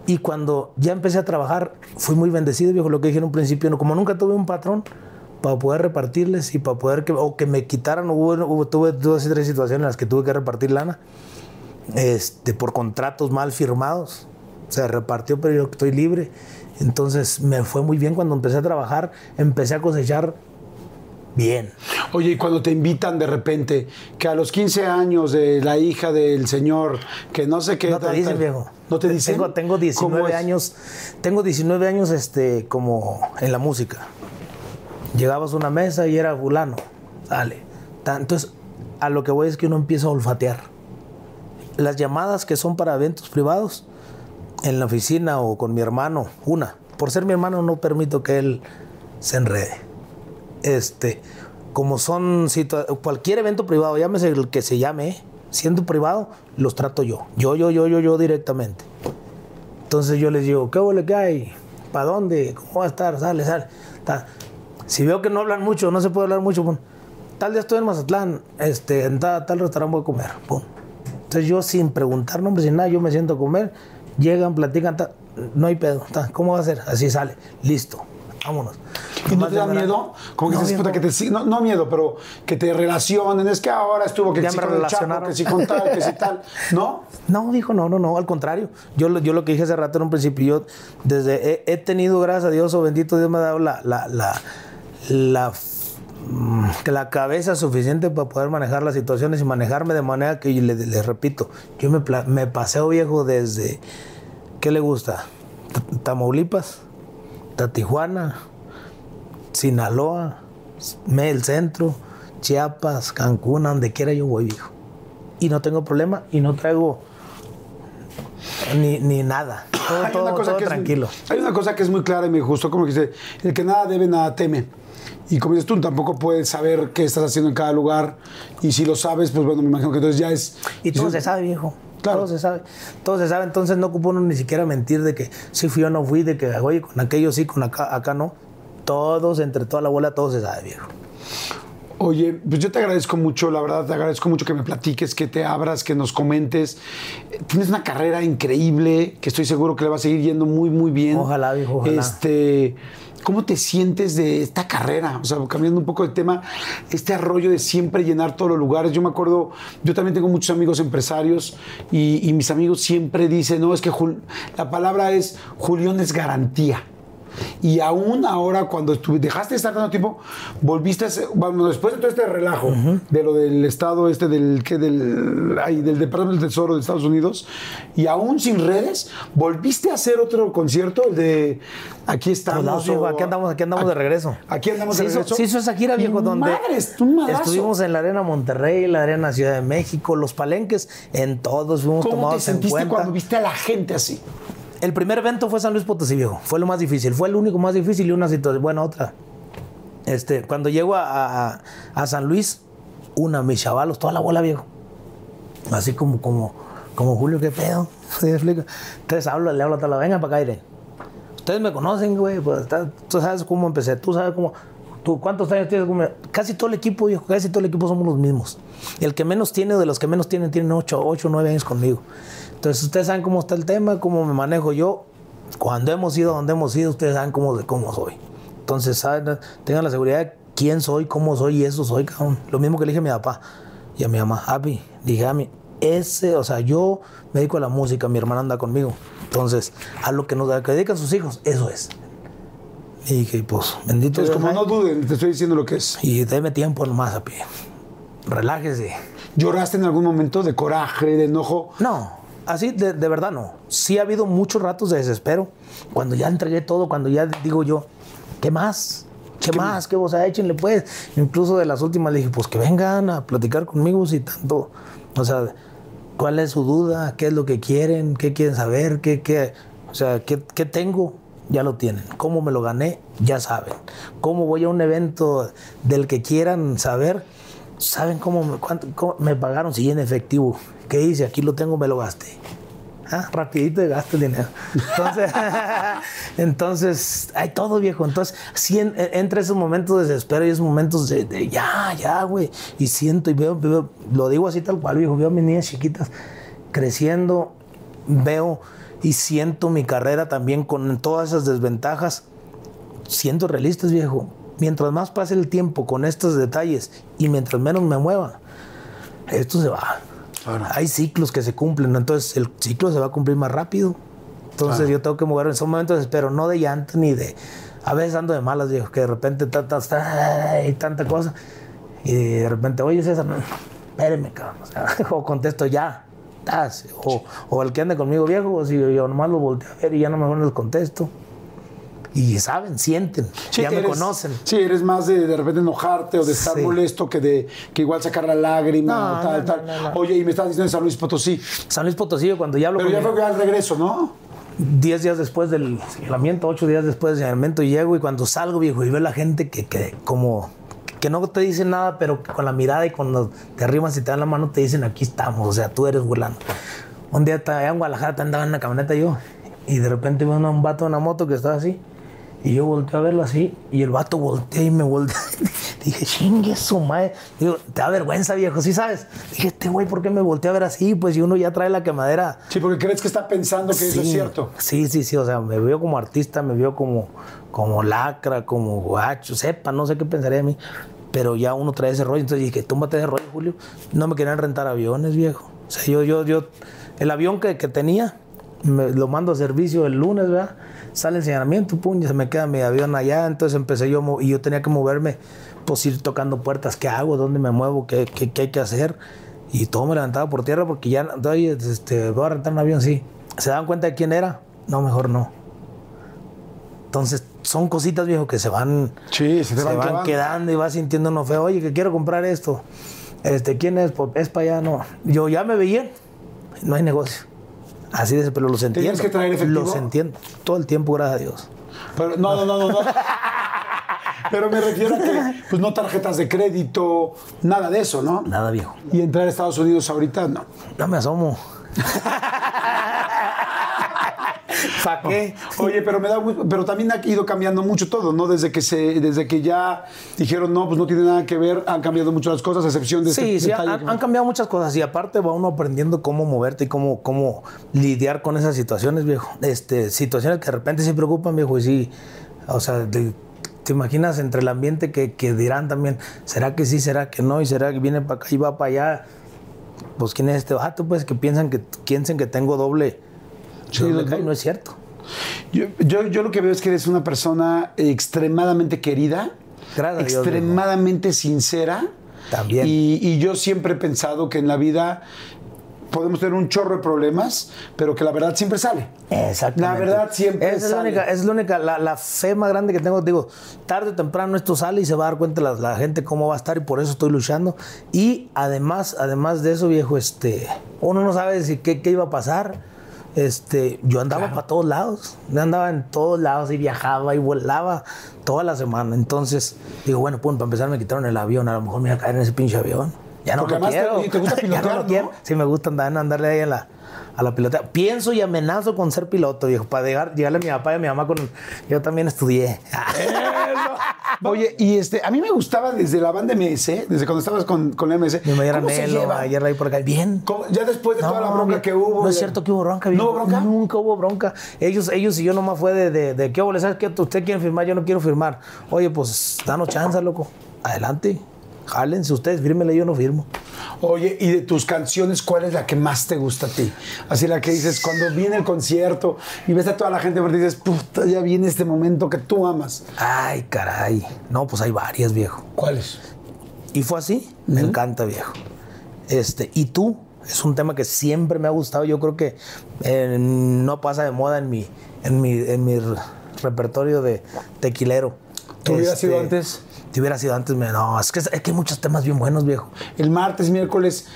Y cuando ya empecé a trabajar, fui muy bendecido, viejo, lo que dije en un principio, como nunca tuve un patrón para poder repartirles y para poder que, o que me quitaran, hubo, hubo, tuve dos y tres situaciones en las que tuve que repartir lana este, por contratos mal firmados. Se repartió, pero yo estoy libre. Entonces me fue muy bien cuando empecé a trabajar, empecé a cosechar bien. Oye, y cuando te invitan de repente, que a los 15 años de la hija del señor, que no sé qué... No te tal, dicen, viejo. ¿No te dicen? Tengo, tengo 19 años, tengo 19 años este, como en la música. Llegabas a una mesa y era fulano, sale. Entonces, a lo que voy es que uno empieza a olfatear. Las llamadas que son para eventos privados, en la oficina o con mi hermano, una. Por ser mi hermano no permito que él se enrede. Este, como son cualquier evento privado, llámese el que se llame, siendo privado, los trato yo. Yo, yo, yo, yo, yo directamente. Entonces yo les digo, ¿qué huele que hay? ¿Para dónde? ¿Cómo va a estar? Sale, sale. Está. Si veo que no hablan mucho, no se puede hablar mucho, pum. Tal día estoy en Mazatlán, este, en tal, tal restaurante voy a comer, pum. Entonces yo sin preguntar nombres, sin nada, yo me siento a comer, llegan, platican, ta, no hay pedo, ta, ¿cómo va a ser? Así sale, listo, vámonos. ¿Y no te da miedo? Como que No, dices, puta, que te, no, no miedo, pero que te relacionen. Es que ahora estuvo que Ya sí me con el Chapo, relacionaron. que sí con tal, que sí tal. ¿No? No, dijo, no, no, no, al contrario. Yo, lo- yo lo que dije hace rato en un principio, yo desde he, he tenido, gracias a Dios, o bendito Dios me ha dado la, la, la, mm, la cabeza suficiente para poder manejar las situaciones y manejarme de manera que, les le repito, yo me, me paseo viejo desde, ¿qué le gusta? Tamaulipas, Ta- Tijuana, Sinaloa, el centro, Chiapas, Cancún, donde quiera yo voy, viejo y no tengo problema y no traigo ni, ni nada. Todo, Hay todo- una cosa todo que es- tranquilo. hay una cosa que es muy clara y me gustó, como que dice, el que nada debe, nada teme. Y como dices tú, tampoco puedes saber qué estás haciendo en cada lugar. Y si lo sabes, pues bueno, me imagino que entonces ya es... Y todo se sabe, viejo. Claro. Todo se sabe. Todo se sabe. Entonces no ocupa uno ni siquiera mentir de que sí fui o no fui, de que, oye, con aquello sí, con acá, acá no. Todos, entre toda la bola, todo se sabe, viejo. Oye, pues yo te agradezco mucho, la verdad, te agradezco mucho que me platiques, que te abras, que nos comentes. Tienes una carrera increíble, que estoy seguro que le va a seguir yendo muy, muy bien. Ojalá, viejo, ojalá. Este, ¿Cómo te sientes de esta carrera? O sea, cambiando un poco de tema, este arroyo de siempre llenar todos los lugares. Yo me acuerdo, yo también tengo muchos amigos empresarios y, mis amigos siempre dicen, no, es que la palabra es, Julián es garantía. Y aún ahora, cuando dejaste de estar tanto tiempo, volviste a ser, bueno, después de todo este relajo de lo del Estado, este del, que del, ay, del Departamento del Tesoro de Estados Unidos, y aún sin redes, volviste a hacer otro concierto, de Aquí estamos. No, o- aquí andamos, aquí andamos de regreso. Aquí andamos de hizo- regreso. Se hizo esa gira, viejo, Y donde madres, estuvimos en la Arena Monterrey, la Arena Ciudad de México, los palenques, en todos fuimos ¿Cómo te tomados en sentiste cuenta. cuando viste a la gente así? El primer evento fue San Luis Potosí, viejo. Fue lo más difícil. Fue el único más difícil y una situación. Bueno, otra. Este, cuando llego a, a- San Luis, una, mis chavalos, toda la bola, viejo. Así como, como, como Julio, ¿qué pedo? ¿Sí me explico? Entonces hablo, le hablo a la venga para acá, Irene. Ustedes me conocen, güey. Pues, tú sabes cómo empecé, tú sabes cómo. ¿Tú cuántos años tienes? Casi todo el equipo, viejo, casi todo el equipo somos los mismos. El que menos tiene, de los que menos tienen, tienen 8 o 9 años conmigo. Entonces, ustedes saben cómo está el tema, cómo me manejo yo. Cuando hemos ido donde hemos ido, ustedes saben cómo, cómo soy. Entonces, saben, tengan la seguridad quién soy, cómo soy y eso soy, cabrón. Lo mismo que le dije a mi papá y a mi mamá. Api, dije a mí, ese, o sea, yo me dedico a la música, mi hermana anda conmigo. Entonces, a lo que nos dedican sus hijos, eso es. Y dije, pues, bendito Entonces, Dios. como no duden, te estoy diciendo lo que es. Y déme tiempo nomás, Api. Relájese. ¿Lloraste en algún momento de coraje, de enojo? No, así de, de verdad no. Sí ha habido muchos ratos de desespero. Cuando ya entregué todo, cuando ya digo yo, ¿qué más? ¿Qué, más? ¿Qué vos échenle pues? Incluso de las últimas le dije, pues que vengan a platicar conmigo si tanto. O sea, ¿cuál es su duda? ¿Qué es lo que quieren? ¿Qué quieren saber? ¿Qué, qué, o sea, ¿qué, qué tengo? Ya lo tienen. ¿Cómo me lo gané? Ya saben. ¿Cómo voy a un evento del que quieran saber? ¿Saben cómo me, cuánto- me pagaron? Sí, en efectivo. ¿Qué hice? Aquí lo tengo, me lo gasté. Ah, rapidito gasto el dinero. Entonces, entonces, hay todo viejo. Entonces, entre esos momentos de desespero y esos momentos de, de ya, ya, güey. Y siento y veo, veo- lo digo así tal cual, viejo. Veo a mis niñas chiquitas creciendo, veo y siento mi carrera también con todas esas desventajas. Siento realistas, viejo. Mientras más pase el tiempo con estos detalles y mientras menos me mueva, esto se va. Claro. Hay ciclos que se cumplen, ¿no? entonces el ciclo se va a cumplir más rápido. Entonces yo tengo que mover en esos momentos, pero no de llanto ni de. A veces ando de malas, viejo, que de repente tanta, tanta cosa. Y de repente, oye César, espéreme, cabrón. O, sea, o contesto ya. O, o el que ande conmigo viejo, o si yo nomás lo volteo a ver y ya no mejor les contesto. Y saben, sienten, Sí, ya me conocen. Sí, eres más de de repente enojarte o de estar Sí. molesto que de que igual sacar la lágrima No, o tal, no, tal. no. Oye, y me estás diciendo en San Luis Potosí. San Luis Potosí, cuando ya hablo Pero con ya fue que al regreso, ¿no? 10 días después del señalamiento, 8 días después del señalamiento, llego y cuando salgo, viejo, y veo la gente que, que como que no te dicen nada, pero que con la mirada y cuando te arrimas y te dan la mano te dicen aquí estamos, o sea, tú eres burlando. Un día estaba allá en Guadalajara, andaba en una camioneta yo, y de repente veo un vato en una moto que estaba así, Y yo volteé a verlo así, y el vato voltea y me voltea. Dije, chingue su madre. Digo, te da vergüenza, viejo, ¿sí sabes? Dije, este güey, ¿por qué me voltea a ver así? Pues si uno ya trae la quemadera. Sí, porque crees que está pensando que eso es cierto. Sí, sí, sí. O sea, me veo como artista, me veo como, como lacra, como guacho, sepa, no sé qué pensaría de mí. Pero ya uno trae ese rollo. Entonces dije, túmbate ese rollo, Julio. No me querían rentar aviones, viejo. O sea, yo, yo, yo, el avión que, que tenía, me- lo mando a servicio el lunes, ¿verdad? Sale pum, y se me queda mi avión allá. Entonces empecé yo, y yo tenía que moverme, pues ir tocando puertas. ¿Qué hago? ¿Dónde me muevo? ¿Qué, qué, qué hay que hacer? Y todo me levantaba por tierra porque ya, oye, este, voy a rentar un avión, sí. ¿Se dan cuenta de quién era? No, mejor no. Entonces, son cositas, viejo, que se van, Sí, se te van clavando. quedando y vas sintiendo uno feo. Oye, que quiero comprar esto. Este, ¿quién es? Pues, es para allá, no. Yo ya me veía, no hay negocio. Así de pero los entiendo. ¿Tenías que traer efectivo? Los entiendo. Todo el tiempo, gracias a Dios. Pero, no, no, no, no. no. Pero me refiero a que, pues no tarjetas de crédito, nada de eso, ¿no? Nada, viejo. Y entrar a Estados Unidos ahorita, no. No me asomo. ¿Para qué? Oye, pero me da gusto- pero también ha ido cambiando mucho todo, ¿no? Desde que se, desde que ya dijeron no, pues no tiene nada que ver, han cambiado mucho las cosas, a excepción de Sí, este sí, detalle han, cambiado muchas cosas y aparte va uno aprendiendo cómo moverte y cómo, cómo lidiar con esas situaciones, viejo. Este, situaciones que de repente se preocupan, viejo, y sí, o sea, de- te imaginas entre el ambiente que, que dirán también, ¿será que sí, será que no? Y será que viene para acá y va para allá. Pues quién es este vato, pues que piensan que piensen que tengo doble. Sí, no es cierto. Yo, yo, yo lo que veo es que eres una persona extremadamente querida, Gracias a Dios, extremadamente sincera. También. Y, y yo siempre he pensado que en la vida podemos tener un chorro de problemas, pero que la verdad siempre sale. Exactamente. La verdad siempre Esa es la sale. única, esa es la única, la, la fe más grande que tengo. Digo, tarde o temprano esto sale y se va a dar cuenta la, la gente cómo va a estar y por eso estoy luchando. Y además, además de eso, viejo, este, uno no sabe si qué, qué iba a pasar. Este, yo andaba para todos lados, yo andaba en todos lados y viajaba y volaba toda la semana. Entonces, digo, bueno, pues para empezar me quitaron el avión, a lo mejor me iba a caer en ese pinche avión. Ya no Porque lo te- quiero. te gusta Ya no pilotear, lo ¿no? quiero. Sí, me gusta andar, andarle ahí a la, a la pilota. Pienso y amenazo con ser piloto, viejo, para llegar, llegarle a mi papá y a mi mamá con... Yo también estudié. Oye, y este, a mí me gustaba desde la banda MS, desde cuando estabas con, con la MS. Mi mayor ¿Cómo se anhelo, ayer ahí por acá. Bien. ¿Cómo? Ya después de toda la bronca que hubo. No es cierto que hubo bronca, ¿No hubo bronca? Nunca hubo bronca. Ellos, ellos y yo nomás fue de, de, de ¿qué hubo? ¿Sabes qué? Usted quiere firmar, yo no quiero firmar. Oye, pues danos chance, loco. Adelante. Jálense ustedes, fírmele, yo no firmo. Oye, y de tus canciones, ¿cuál es la que más te gusta a ti? Así la que dices, cuando viene el concierto y ves a toda la gente, pero dices, puta, ya viene este momento que tú amas. Ay, caray. No, pues hay varias, viejo. ¿Cuáles? Y fue así. Me encanta, viejo. Este, y tú, es un tema que siempre me ha gustado. Yo creo que eh, no pasa de moda en mi, en mi, en mi re- repertorio de tequilero. ¿Tú hubieras sido antes? Si hubiera sido antes, me, no, es que, es que hay muchos temas bien buenos, viejo. El martes, miércoles,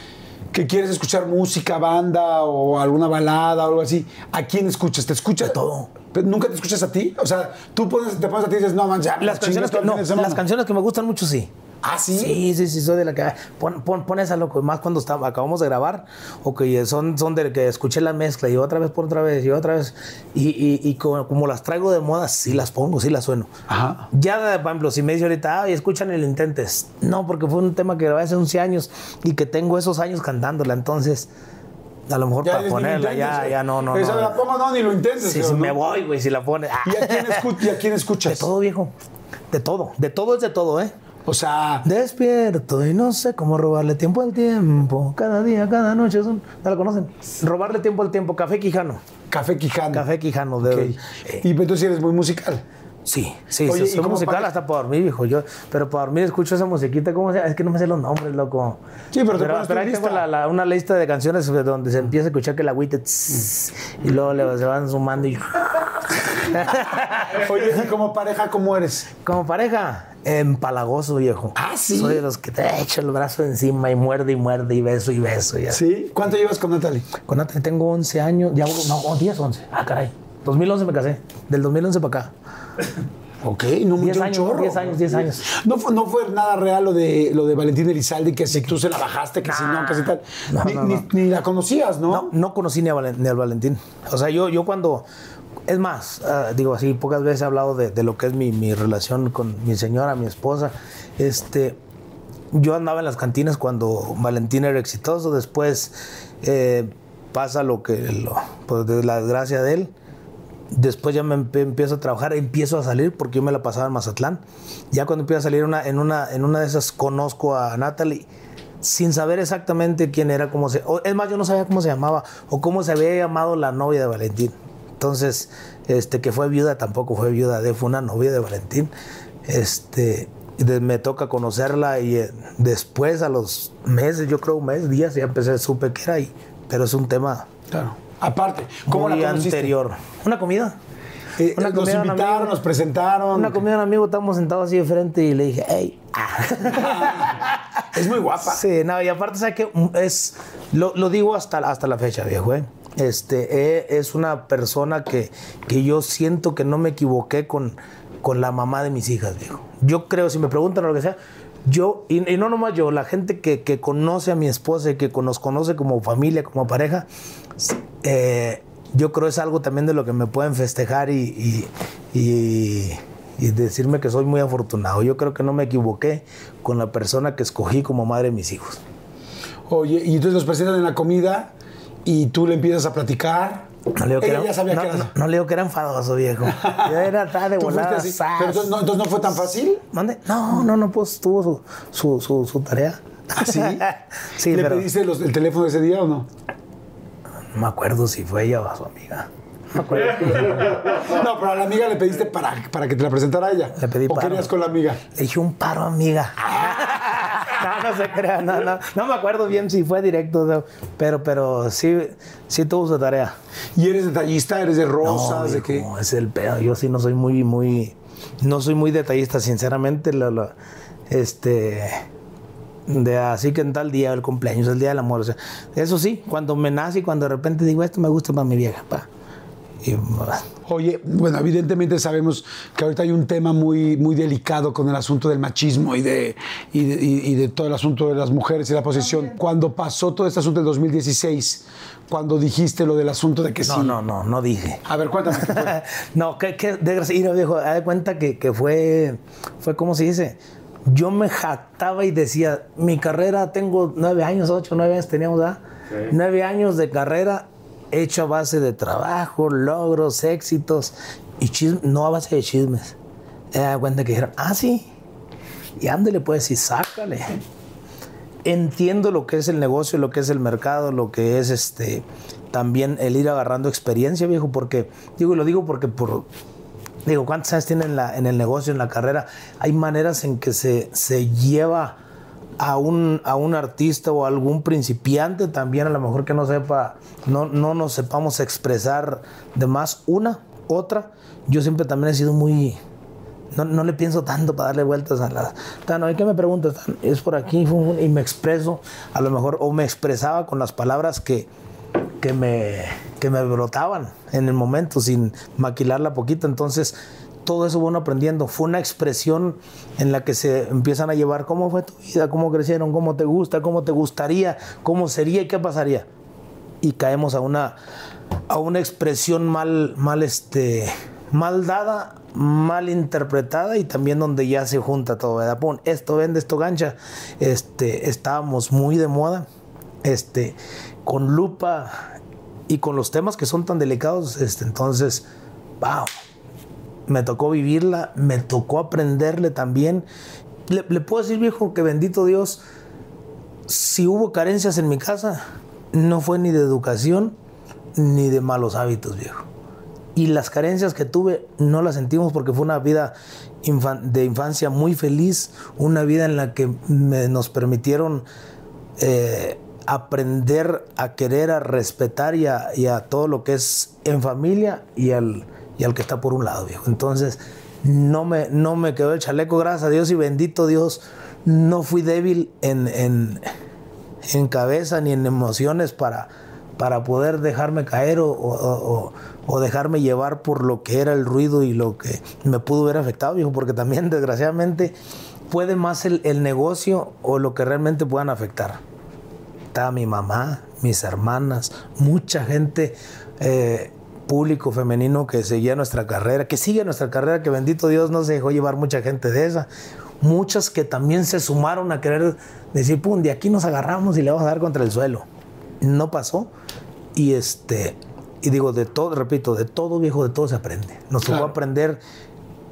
que quieres escuchar música, banda o alguna balada o algo así, ¿a quién escuchas? ¿Te escuchas? De todo. ¿Pero ¿Nunca te escuchas a ti? O sea, tú pones, te pones a ti y dices, no, man, ya, Las canciones, que, no, fin de semana". las canciones que me gustan mucho, sí. ¿Ah, sí? Sí, sí, sí, soy de la que. Pon, pon, pon esa, loco. Más cuando está, acabamos de grabar, o que son, son de que escuché la mezcla y otra vez por otra vez y otra vez. Y, y, y como, como las traigo de moda, sí las pongo, sí las sueno. Ajá. Ya, por ejemplo, si me dice ahorita, ay, escuchan el Intentes. No, porque fue un tema que grabé hace 11 años y que tengo esos años cantándola. Entonces, a lo mejor Ya para ponerla, intentes, ya, ¿eh? ya no, no. Esa no. la pongo, no, ni lo intentes. Sí, sí, ¿no? me voy, güey, si la pone. ¿Y a quién, escu- y a quién escuchas? De todo, viejo. De todo. De todo es de todo, ¿eh? O sea, Despierto y no sé cómo robarle tiempo al tiempo. Cada día, cada noche es un... ¿No la conocen? Robarle tiempo al tiempo. Café Quijano. Café Quijano. Café Quijano. De, Ok. eh, Y pues, entonces eres muy musical. sí, sí. Oye, sí, ¿y soy musical para- hasta para dormir, viejo. Yo, pero para dormir escucho esa musiquita. ¿Cómo se? Es que no me sé los nombres, loco. Sí, pero te pones tu ahí tengo lista. la- la- una lista de canciones donde se empieza a escuchar que la agüite... tss, y luego le, se van sumando y... Oye, y como pareja, ¿cómo eres? Como pareja, empalagoso, viejo. Ah, ¿sí? Soy de los que te echo el brazo encima y muerde y muerde y beso y beso. ¿Sí? ¿Cuánto llevas con Natalie? Con Natalie tengo 11 años, ya, no, oh, 10, 11. Ah, caray. 2011 me casé, del 2011 para acá. Ok, no 10 mucho años, chorro. 10 años, 10 años. No fue, no fue nada real lo de, lo de Valentín Elizalde, que si tú se la bajaste, que si no, que si tal. No, ni, no, ni- ni la conocías, ¿no? No, no conocí ni, a ni al Valentín. O sea, yo, yo cuando, Es más, ah, digo así, pocas veces he hablado de, lo que es mi, relación con mi señora, mi esposa. Este, yo andaba en las cantinas cuando Valentín era exitoso, después eh, pasa lo que, lo- pues de la desgracia de él. Después ya me empiezo a trabajar, empiezo a salir porque yo me la pasaba en Mazatlán. Ya cuando empiezo a salir en, una, de esas conozco a Natalie sin saber exactamente quién era, cómo se... es más, yo no sabía cómo se llamaba o cómo se había llamado la novia de Valentín. Entonces, este, que fue viuda, tampoco fue viuda de, fue una novia de Valentín. Este, y de- me toca conocerla y eh, después a los meses, yo creo un mes, días, ya empecé, supe que era ahí. Pero es un tema Claro. Aparte, ¿cómo muy la conociste? anterior. ¿Una comida? Eh, Una nos comida, invitaron, amigo. nos presentaron. Una comida un amigo, estábamos sentados así de frente y le dije, hey. Es muy guapa. Sí, no, y aparte, ¿sabes qué? Es, lo, lo digo hasta, hasta la fecha, viejo, ¿eh? Este, eh, es una persona que, que yo siento que no me equivoqué con, con la mamá de mis hijas, viejo. Yo creo, si me preguntan o lo que sea, yo, y, no nomás yo, la gente que, que conoce a mi esposa y que nos conoce como familia, como pareja, eh, yo creo es algo también de lo que me pueden festejar y- y- y decirme que soy muy afortunado. Yo creo que no me equivoqué con la persona que escogí como madre de mis hijos. Oye, y entonces los presentan en la comida y tú le empiezas a platicar. No le digo que era, no, no- no que era enfadoso, viejo. Yo era atrás de volada. Pero entonces no, entonces no fue tan fácil. ¿Mande? No, no, no, pues tuvo su, su, su, su tarea. ¿Ah, sí? sí, ¿Le pero pediste los- el teléfono ese día o no? no me acuerdo si fue ella o su amiga. No me acuerdo. No, pero a la amiga le pediste para, para que te la presentara a ella. Le pedí ¿O paro. querías con la amiga? Le dije un paro, amiga. no, no se crea, no, no. No me acuerdo bien si fue directo, no, pero, pero sí, sí tuvo su tarea. ¿Y eres detallista? ¿Eres de No, rosas? ¿De qué? viejo, es el pedo. Yo sí no soy muy, muy, no soy muy detallista, sinceramente. Lo, lo- este, de así que en tal día el cumpleaños, el día del amor. o sea, eso sí, cuando me nace y cuando de repente digo esto me gusta para mi vieja, pa. Y, Oye, bueno, evidentemente sabemos que ahorita hay un tema muy, muy delicado con el asunto del machismo y de, y, de, y- y de todo el asunto de las mujeres y la posesión. Cuando pasó todo este asunto del 2016, cuando dijiste lo del asunto de que no, sí. no, no, no dije. A ver, cuéntame. ¿qué fue? no, que, que desgraciado, viejo. Haz de cuenta que, que fue, fue, ¿cómo se dice? Yo me jactaba y decía, mi carrera, tengo nueve años, ocho, nueve años teníamos, ¿verdad? Nueve años de carrera hecho a base de trabajo, logros, éxitos y chismes, no a base de chismes. Me da cuenta que dijeron, ah, sí, y ándale pues y sácale. Entiendo lo que es el negocio, lo que es el mercado, lo que es este también el ir agarrando experiencia, viejo, porque digo, y lo digo porque por digo, ¿cuántos años tiene en, la- en el negocio, en la carrera? Hay maneras en que se, se lleva a un, a un artista o algún principiante también, a lo mejor que no sepa, no, no nos sepamos expresar de más una, otra. Yo siempre también he sido muy, no, no le pienso tanto para darle vueltas a las. Tan, ¿y qué me preguntas? Es por aquí, y me expreso, a lo mejor, o me expresaba con las palabras que, que, me, que me brotaban en el momento, sin maquilarla poquito. Entonces, todo eso bueno aprendiendo. Fue una expresión en la que se empiezan a llevar cómo fue tu vida, cómo crecieron, cómo te gusta, cómo te gustaría, cómo sería y qué pasaría. Y caemos a una, a una expresión mal, mal, este, mal dada, mal interpretada y también donde ya se junta todo, ¿verdad? Pon, esto vende, esto gancha. Este, estábamos muy de moda, este, con lupa y con los temas que son tan delicados, este, entonces, wow, me tocó vivirla, me tocó aprenderle también. Le, puedo decir, viejo, que bendito Dios, si hubo carencias en mi casa, no fue ni de educación ni de malos hábitos, viejo. Y las carencias que tuve no las sentimos porque fue una vida de infancia muy feliz, una vida en la que nos permitieron eh, aprender a querer, a respetar y a, y a todo lo que es en familia y al, y al que está por un lado, viejo. Entonces, no me, no me quedó el chaleco, gracias a Dios y bendito Dios, no fui débil en, en, en cabeza ni en emociones para, para poder dejarme caer o, o- dejarme llevar por lo que era el ruido y lo que me pudo haber afectado, viejo, porque también desgraciadamente puede más el, el negocio o lo que realmente puedan afectar. Estaba mi mamá, mis hermanas, mucha gente eh, público femenino que seguía nuestra carrera, que sigue nuestra carrera, que bendito Dios no se dejó llevar mucha gente de esa. Muchas que también se sumaron a querer decir, pum, de aquí nos agarramos y le vamos a dar contra el suelo. No pasó. Y este, y digo, de todo, repito, de todo viejo, de todo se aprende. Nos tocó Claro. aprender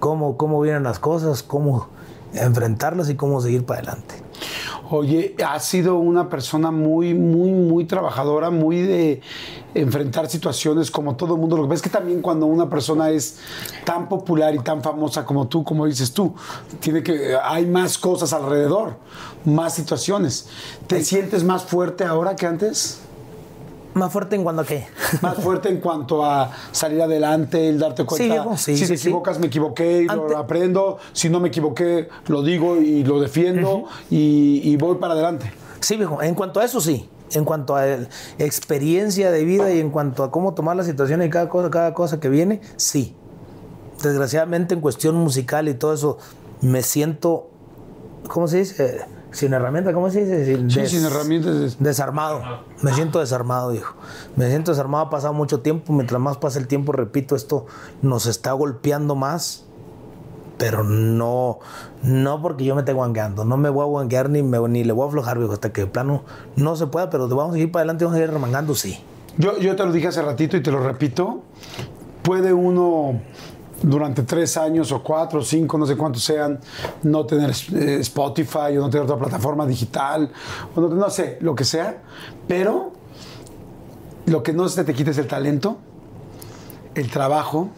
cómo, cómo vienen las cosas, cómo enfrentarlas y cómo seguir para adelante. Oye, has sido una persona muy, muy, muy trabajadora, muy de enfrentar situaciones como todo el mundo. Lo que pasa es que también cuando una persona es tan popular y tan famosa como tú, como dices tú, tiene que hay más cosas alrededor, más situaciones. ¿Te sientes más fuerte ahora que antes? Más fuerte en cuanto a qué. Más fuerte en cuanto a salir adelante, el darte cuenta. Sí, viejo, sí, si sí, te sí. equivocas, me equivoqué y Ante- lo aprendo. Si no me equivoqué, lo digo y lo defiendo y, y voy para adelante. Sí, viejo, en cuanto a eso sí. En cuanto a el- experiencia de vida y en cuanto a cómo tomar la situación y cada cosa, cada cosa que viene, sí. Desgraciadamente en cuestión musical y todo eso, me siento, ¿cómo se dice? Sin herramienta, ¿cómo se dice? Sin, Sí, des- sin herramientas. es- Desarmado. Me siento desarmado, hijo. Me siento desarmado, ha pasado mucho tiempo. Mientras más pasa el tiempo, repito, esto nos está golpeando más. Pero no, no porque yo me esté guangueando. No me voy a guanguear ni, me, ni le voy a aflojar, viejo, hasta que de plano no se pueda. Pero vamos a seguir para adelante, vamos a seguir remangando, sí. Yo, yo te lo dije hace ratito y te lo repito. Puede uno durante tres años o cuatro o cinco, no sé cuántos sean, no tener eh, Spotify o no tener otra plataforma digital, o no, no sé, lo que sea, pero lo que no se te quita es el talento, el trabajo,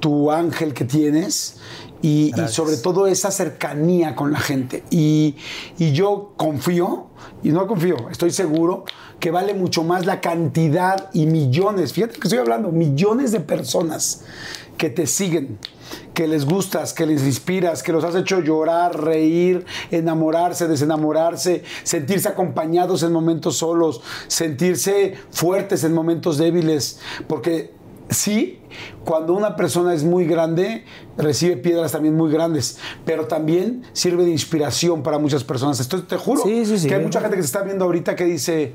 tu ángel que tienes y, y sobre todo esa cercanía con la gente. Y, y yo confío, y no confío, estoy seguro que vale mucho más la cantidad y millones, fíjate que estoy hablando, millones de personas que te siguen, que les gustas, que les inspiras, que los has hecho llorar, reír, enamorarse, desenamorarse, sentirse acompañados en momentos solos, sentirse fuertes en momentos débiles, porque sí, cuando una persona es muy grande, recibe piedras también muy grandes, pero también sirve de inspiración para muchas personas. Esto te juro Sí, sí, sí. que hay mucha gente que se está viendo ahorita que dice,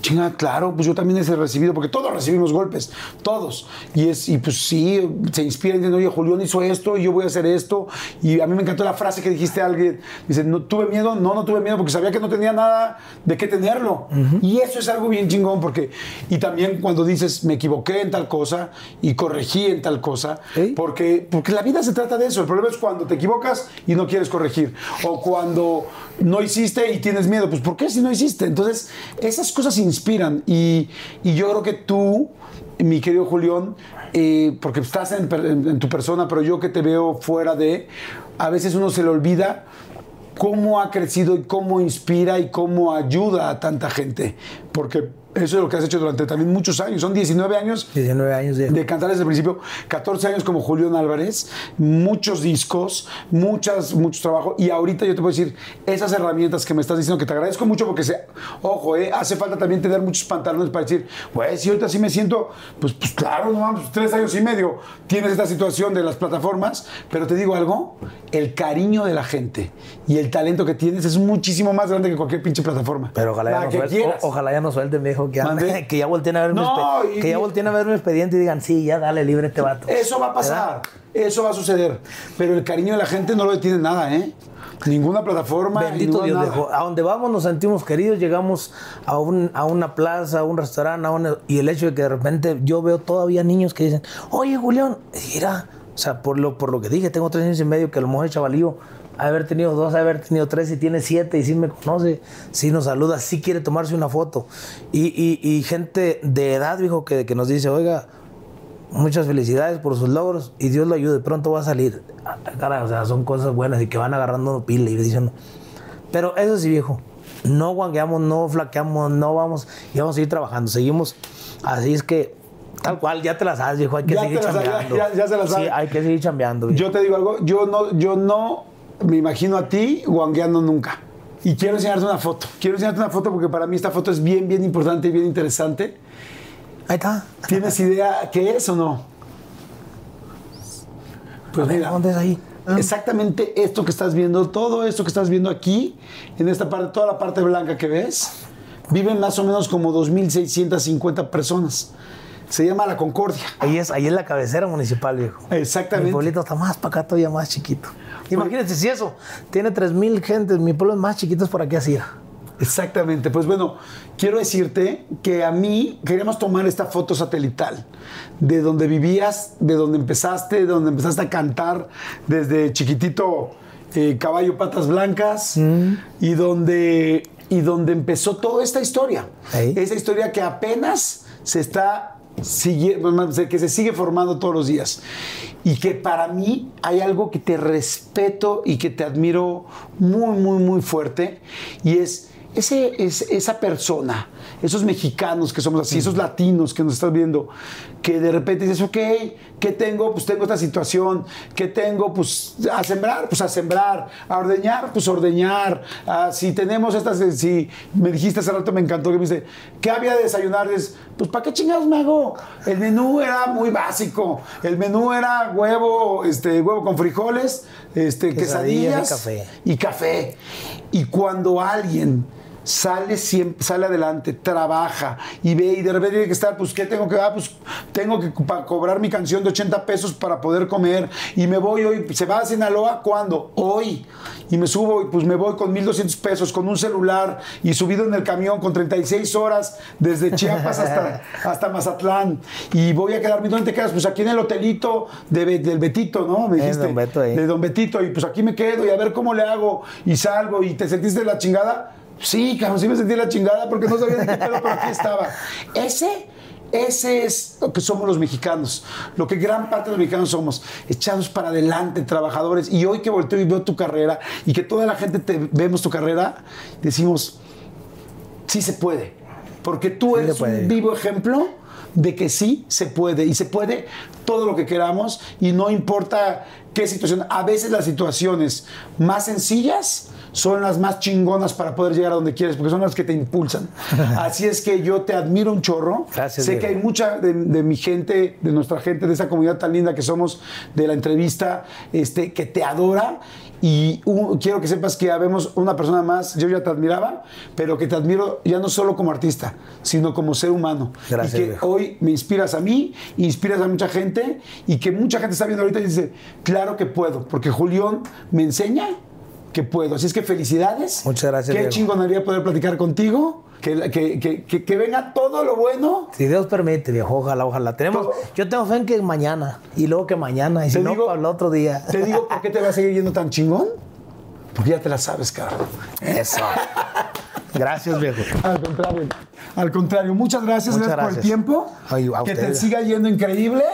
chinga, claro, pues yo también he recibido, porque todos recibimos golpes, todos. Y es, y pues sí, se inspira y dicen, oye, Julián hizo esto y yo voy a hacer esto. Y a mí me encantó la frase que dijiste a alguien, dice, no tuve miedo, no, no tuve miedo porque sabía que no tenía nada de qué tenerlo. Y eso es algo bien chingón, porque, y también cuando dices, me equivoqué en tal cosa y corregí en tal cosa, porque, porque la vida se trata de eso. El problema es cuando te equivocas y no quieres corregir. O cuando no hiciste y tienes miedo. Pues ¿por qué si no hiciste? Entonces, esas cosas inspiran. Y, y yo creo que tú, mi querido Julián, eh, porque estás en- en tu persona, pero yo que te veo fuera de, a veces uno se le olvida cómo ha crecido y cómo inspira y cómo ayuda a tanta gente. Porque eso es lo que has hecho durante también muchos años. Son 19 años 19 años de... de cantar desde el principio, 14 años como Julián Álvarez, muchos discos, muchas, mucho trabajo. Y ahorita yo te puedo decir, esas herramientas que me estás diciendo, que te agradezco mucho porque, se, ojo, eh, hace falta también tener muchos pantalones para decir, pues si ahorita sí me siento, pues, pues claro, no mames, tres años y medio tienes esta situación de las plataformas, pero te digo algo, el cariño de la gente y el talento que tienes es muchísimo más grande que cualquier pinche plataforma. Pero ojalá ya, no quieras. o- ojalá ya no suelten, que, ya- que ya volteen a ver mi No, y- que ya volteen a ver mi expediente y digan, sí, ya dale libre este vato. Eso va a pasar, eso va a suceder. Pero el cariño de la gente no lo detiene nada, ¿eh? Ninguna plataforma. Bendito ninguna Dios, nada. A donde vamos nos sentimos queridos, llegamos a, un, a una plaza, a un restaurante, a una- y el hecho de que de repente yo veo todavía niños que dicen, oye Julián, mira, o sea, por lo, por lo que dije, tengo tres años y medio, que a lo mejor el chavalío haber tenido dos, haber tenido tres y tiene siete y sí me conoce, sí nos saluda, sí quiere tomarse una foto. Y, y- y gente de edad, viejo, que, que nos dice, oiga, muchas felicidades por sus logros y Dios lo ayude, pronto va a salir. Ah, Caray, o sea, son cosas buenas y que van agarrando pila y diciendo. Pero eso sí, viejo, no guangueamos, no flaqueamos, no vamos y vamos a seguir trabajando, seguimos. Así es que, tal cual, ya te las sabes, viejo, hay que Ya seguir sabes, ya- chambeando. ya- ya se las Sí, sabe. hay que seguir chambeando. viejo. Yo te digo algo, yo no, yo no me imagino a ti guangueando nunca. Y quiero enseñarte una foto. Quiero enseñarte una foto porque para mí esta foto es bien, bien importante y bien interesante. Ahí está. ¿Tienes idea qué es o no? Pues mira, ¿Dónde es ahí? exactamente esto que estás viendo, todo esto que estás viendo aquí, en esta parte, toda la parte blanca que ves, viven más o menos como 2.650 personas. Se llama La Concordia. Ahí es, ahí es la cabecera municipal, viejo. Exactamente. Mi pueblito está más para acá, todavía más chiquito. Imagínense si eso tiene 3.000 gentes, mi pueblo es más chiquito es por aquí así. era. Exactamente. Pues bueno, quiero decirte que a mí queríamos tomar esta foto satelital de donde vivías, de donde empezaste, de donde empezaste a cantar desde chiquitito eh, Caballo Patas Blancas y, donde, y donde empezó toda esta historia. Ahí. Esa historia que apenas se está siguiendo, que se sigue formando todos los días. Y que para mí hay algo que te respeto y que te admiro muy, muy, muy fuerte. Y es ese, es, esa persona, esos mexicanos que somos así, esos latinos que nos estás viendo, que de repente dices, ok, ¿qué tengo? Pues tengo esta situación, ¿qué tengo? Pues a sembrar, pues a sembrar, a ordeñar, pues a ordeñar, Ah, si tenemos estas, si me dijiste hace rato, me encantó que me dice, ¿qué había de desayunar? Dices, pues ¿para qué chingados me hago? El menú era muy básico, el menú era huevo, este, huevo con frijoles, este, Quesadillas quesadillas y café. y café. Y cuando alguien sale siempre, sale adelante, trabaja y ve y de repente tiene que estar, pues, ¿qué tengo que dar? Pues tengo que cobrar mi canción de 80 pesos para poder comer y me voy hoy, ¿se va a Sinaloa? ¿Cuándo? Hoy. Y me subo y pues me voy con 1.200 pesos, con un celular y subido en el camión con 36 horas desde Chiapas hasta, hasta Mazatlán y voy a quedarme, ¿dónde te quedas? Pues aquí en el hotelito de, del Betito, ¿no? Me Eh, dijiste. don Beto, ahí. De Don Betito, y pues aquí me quedo y a ver cómo le hago y salgo y te sentiste de la chingada. Sí, cabrón, sí me sentí la chingada porque no sabía de qué pero aquí estaba. Ese, ese es lo que somos los mexicanos, lo que gran parte de los mexicanos somos, echados para adelante, trabajadores. Y hoy que volteo y veo tu carrera y que toda la gente te vemos tu carrera, decimos, sí se puede. Porque tú eres un vivo ejemplo de que sí se puede. Y se puede todo lo que queramos y no importa qué situación. A veces las situaciones más sencillas son las más chingonas para poder llegar a donde quieres, porque son las que te impulsan. Así es que yo te admiro un chorro. Gracias, Sé Diego. que hay mucha de, de mi gente, de nuestra gente, de esa comunidad tan linda que somos de la entrevista, este, que te adora. Y quiero que sepas que habemos una persona más, yo ya te admiraba, pero que te admiro ya no solo como artista, sino como ser humano. Gracias, y que viejo. hoy me inspiras a mí, inspiras a mucha gente y que mucha gente está viendo ahorita y dice, claro que puedo, porque Julián me enseña que puedo. Así es que felicidades. Muchas gracias, Qué Diego. chingonería poder platicar contigo. Que, que, que, que- venga todo lo bueno. Si Dios permite, viejo, ojalá, ojalá. Tenemos, Todo. yo tengo fe en que mañana, y luego que mañana, y si Te no, digo- para el otro día. Te digo por qué te va a seguir yendo tan chingón. Porque ya te la sabes, cabrón. Eso. Gracias, viejo. Al contrario. Al contrario, muchas gracias, Muchas gracias, por el gracias. tiempo. Ay, que te siga yendo increíble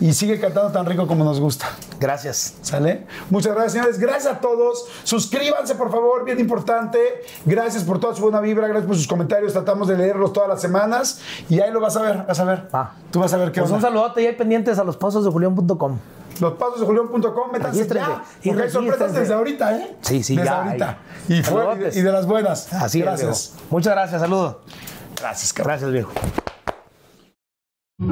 y sigue cantando tan rico como nos gusta. Gracias. ¿Sale? Muchas gracias, señores. Gracias a todos. Suscríbanse, por favor, bien importante. Gracias por toda su buena vibra, gracias por sus comentarios. Tratamos de leerlos todas las semanas y ahí lo vas a ver, vas a ver. Va. Tú vas a ver qué Pues un onda. saludote y hay pendientes a los pasos de julián.com. Los pasos de Julián.com, métanse ya. Y Porque hay sorpresas desde ahorita, ¿eh? Sí, sí, desde ya ahorita. Y, fue- y de las buenas. Así es, Gracias. Muchas gracias, saludos. Gracias, cabrón. Gracias, viejo. The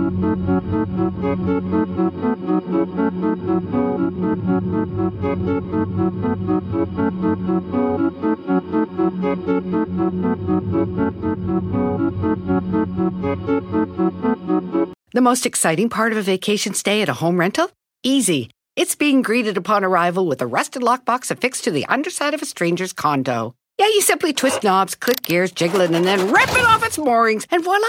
most exciting part of a vacation stay at a home rental? Easy. It's being greeted upon arrival with a rusted lockbox affixed to the underside of a stranger's condo. Yeah, you simply twist knobs, click gears, jiggle it, and then rip it off its moorings, and voila!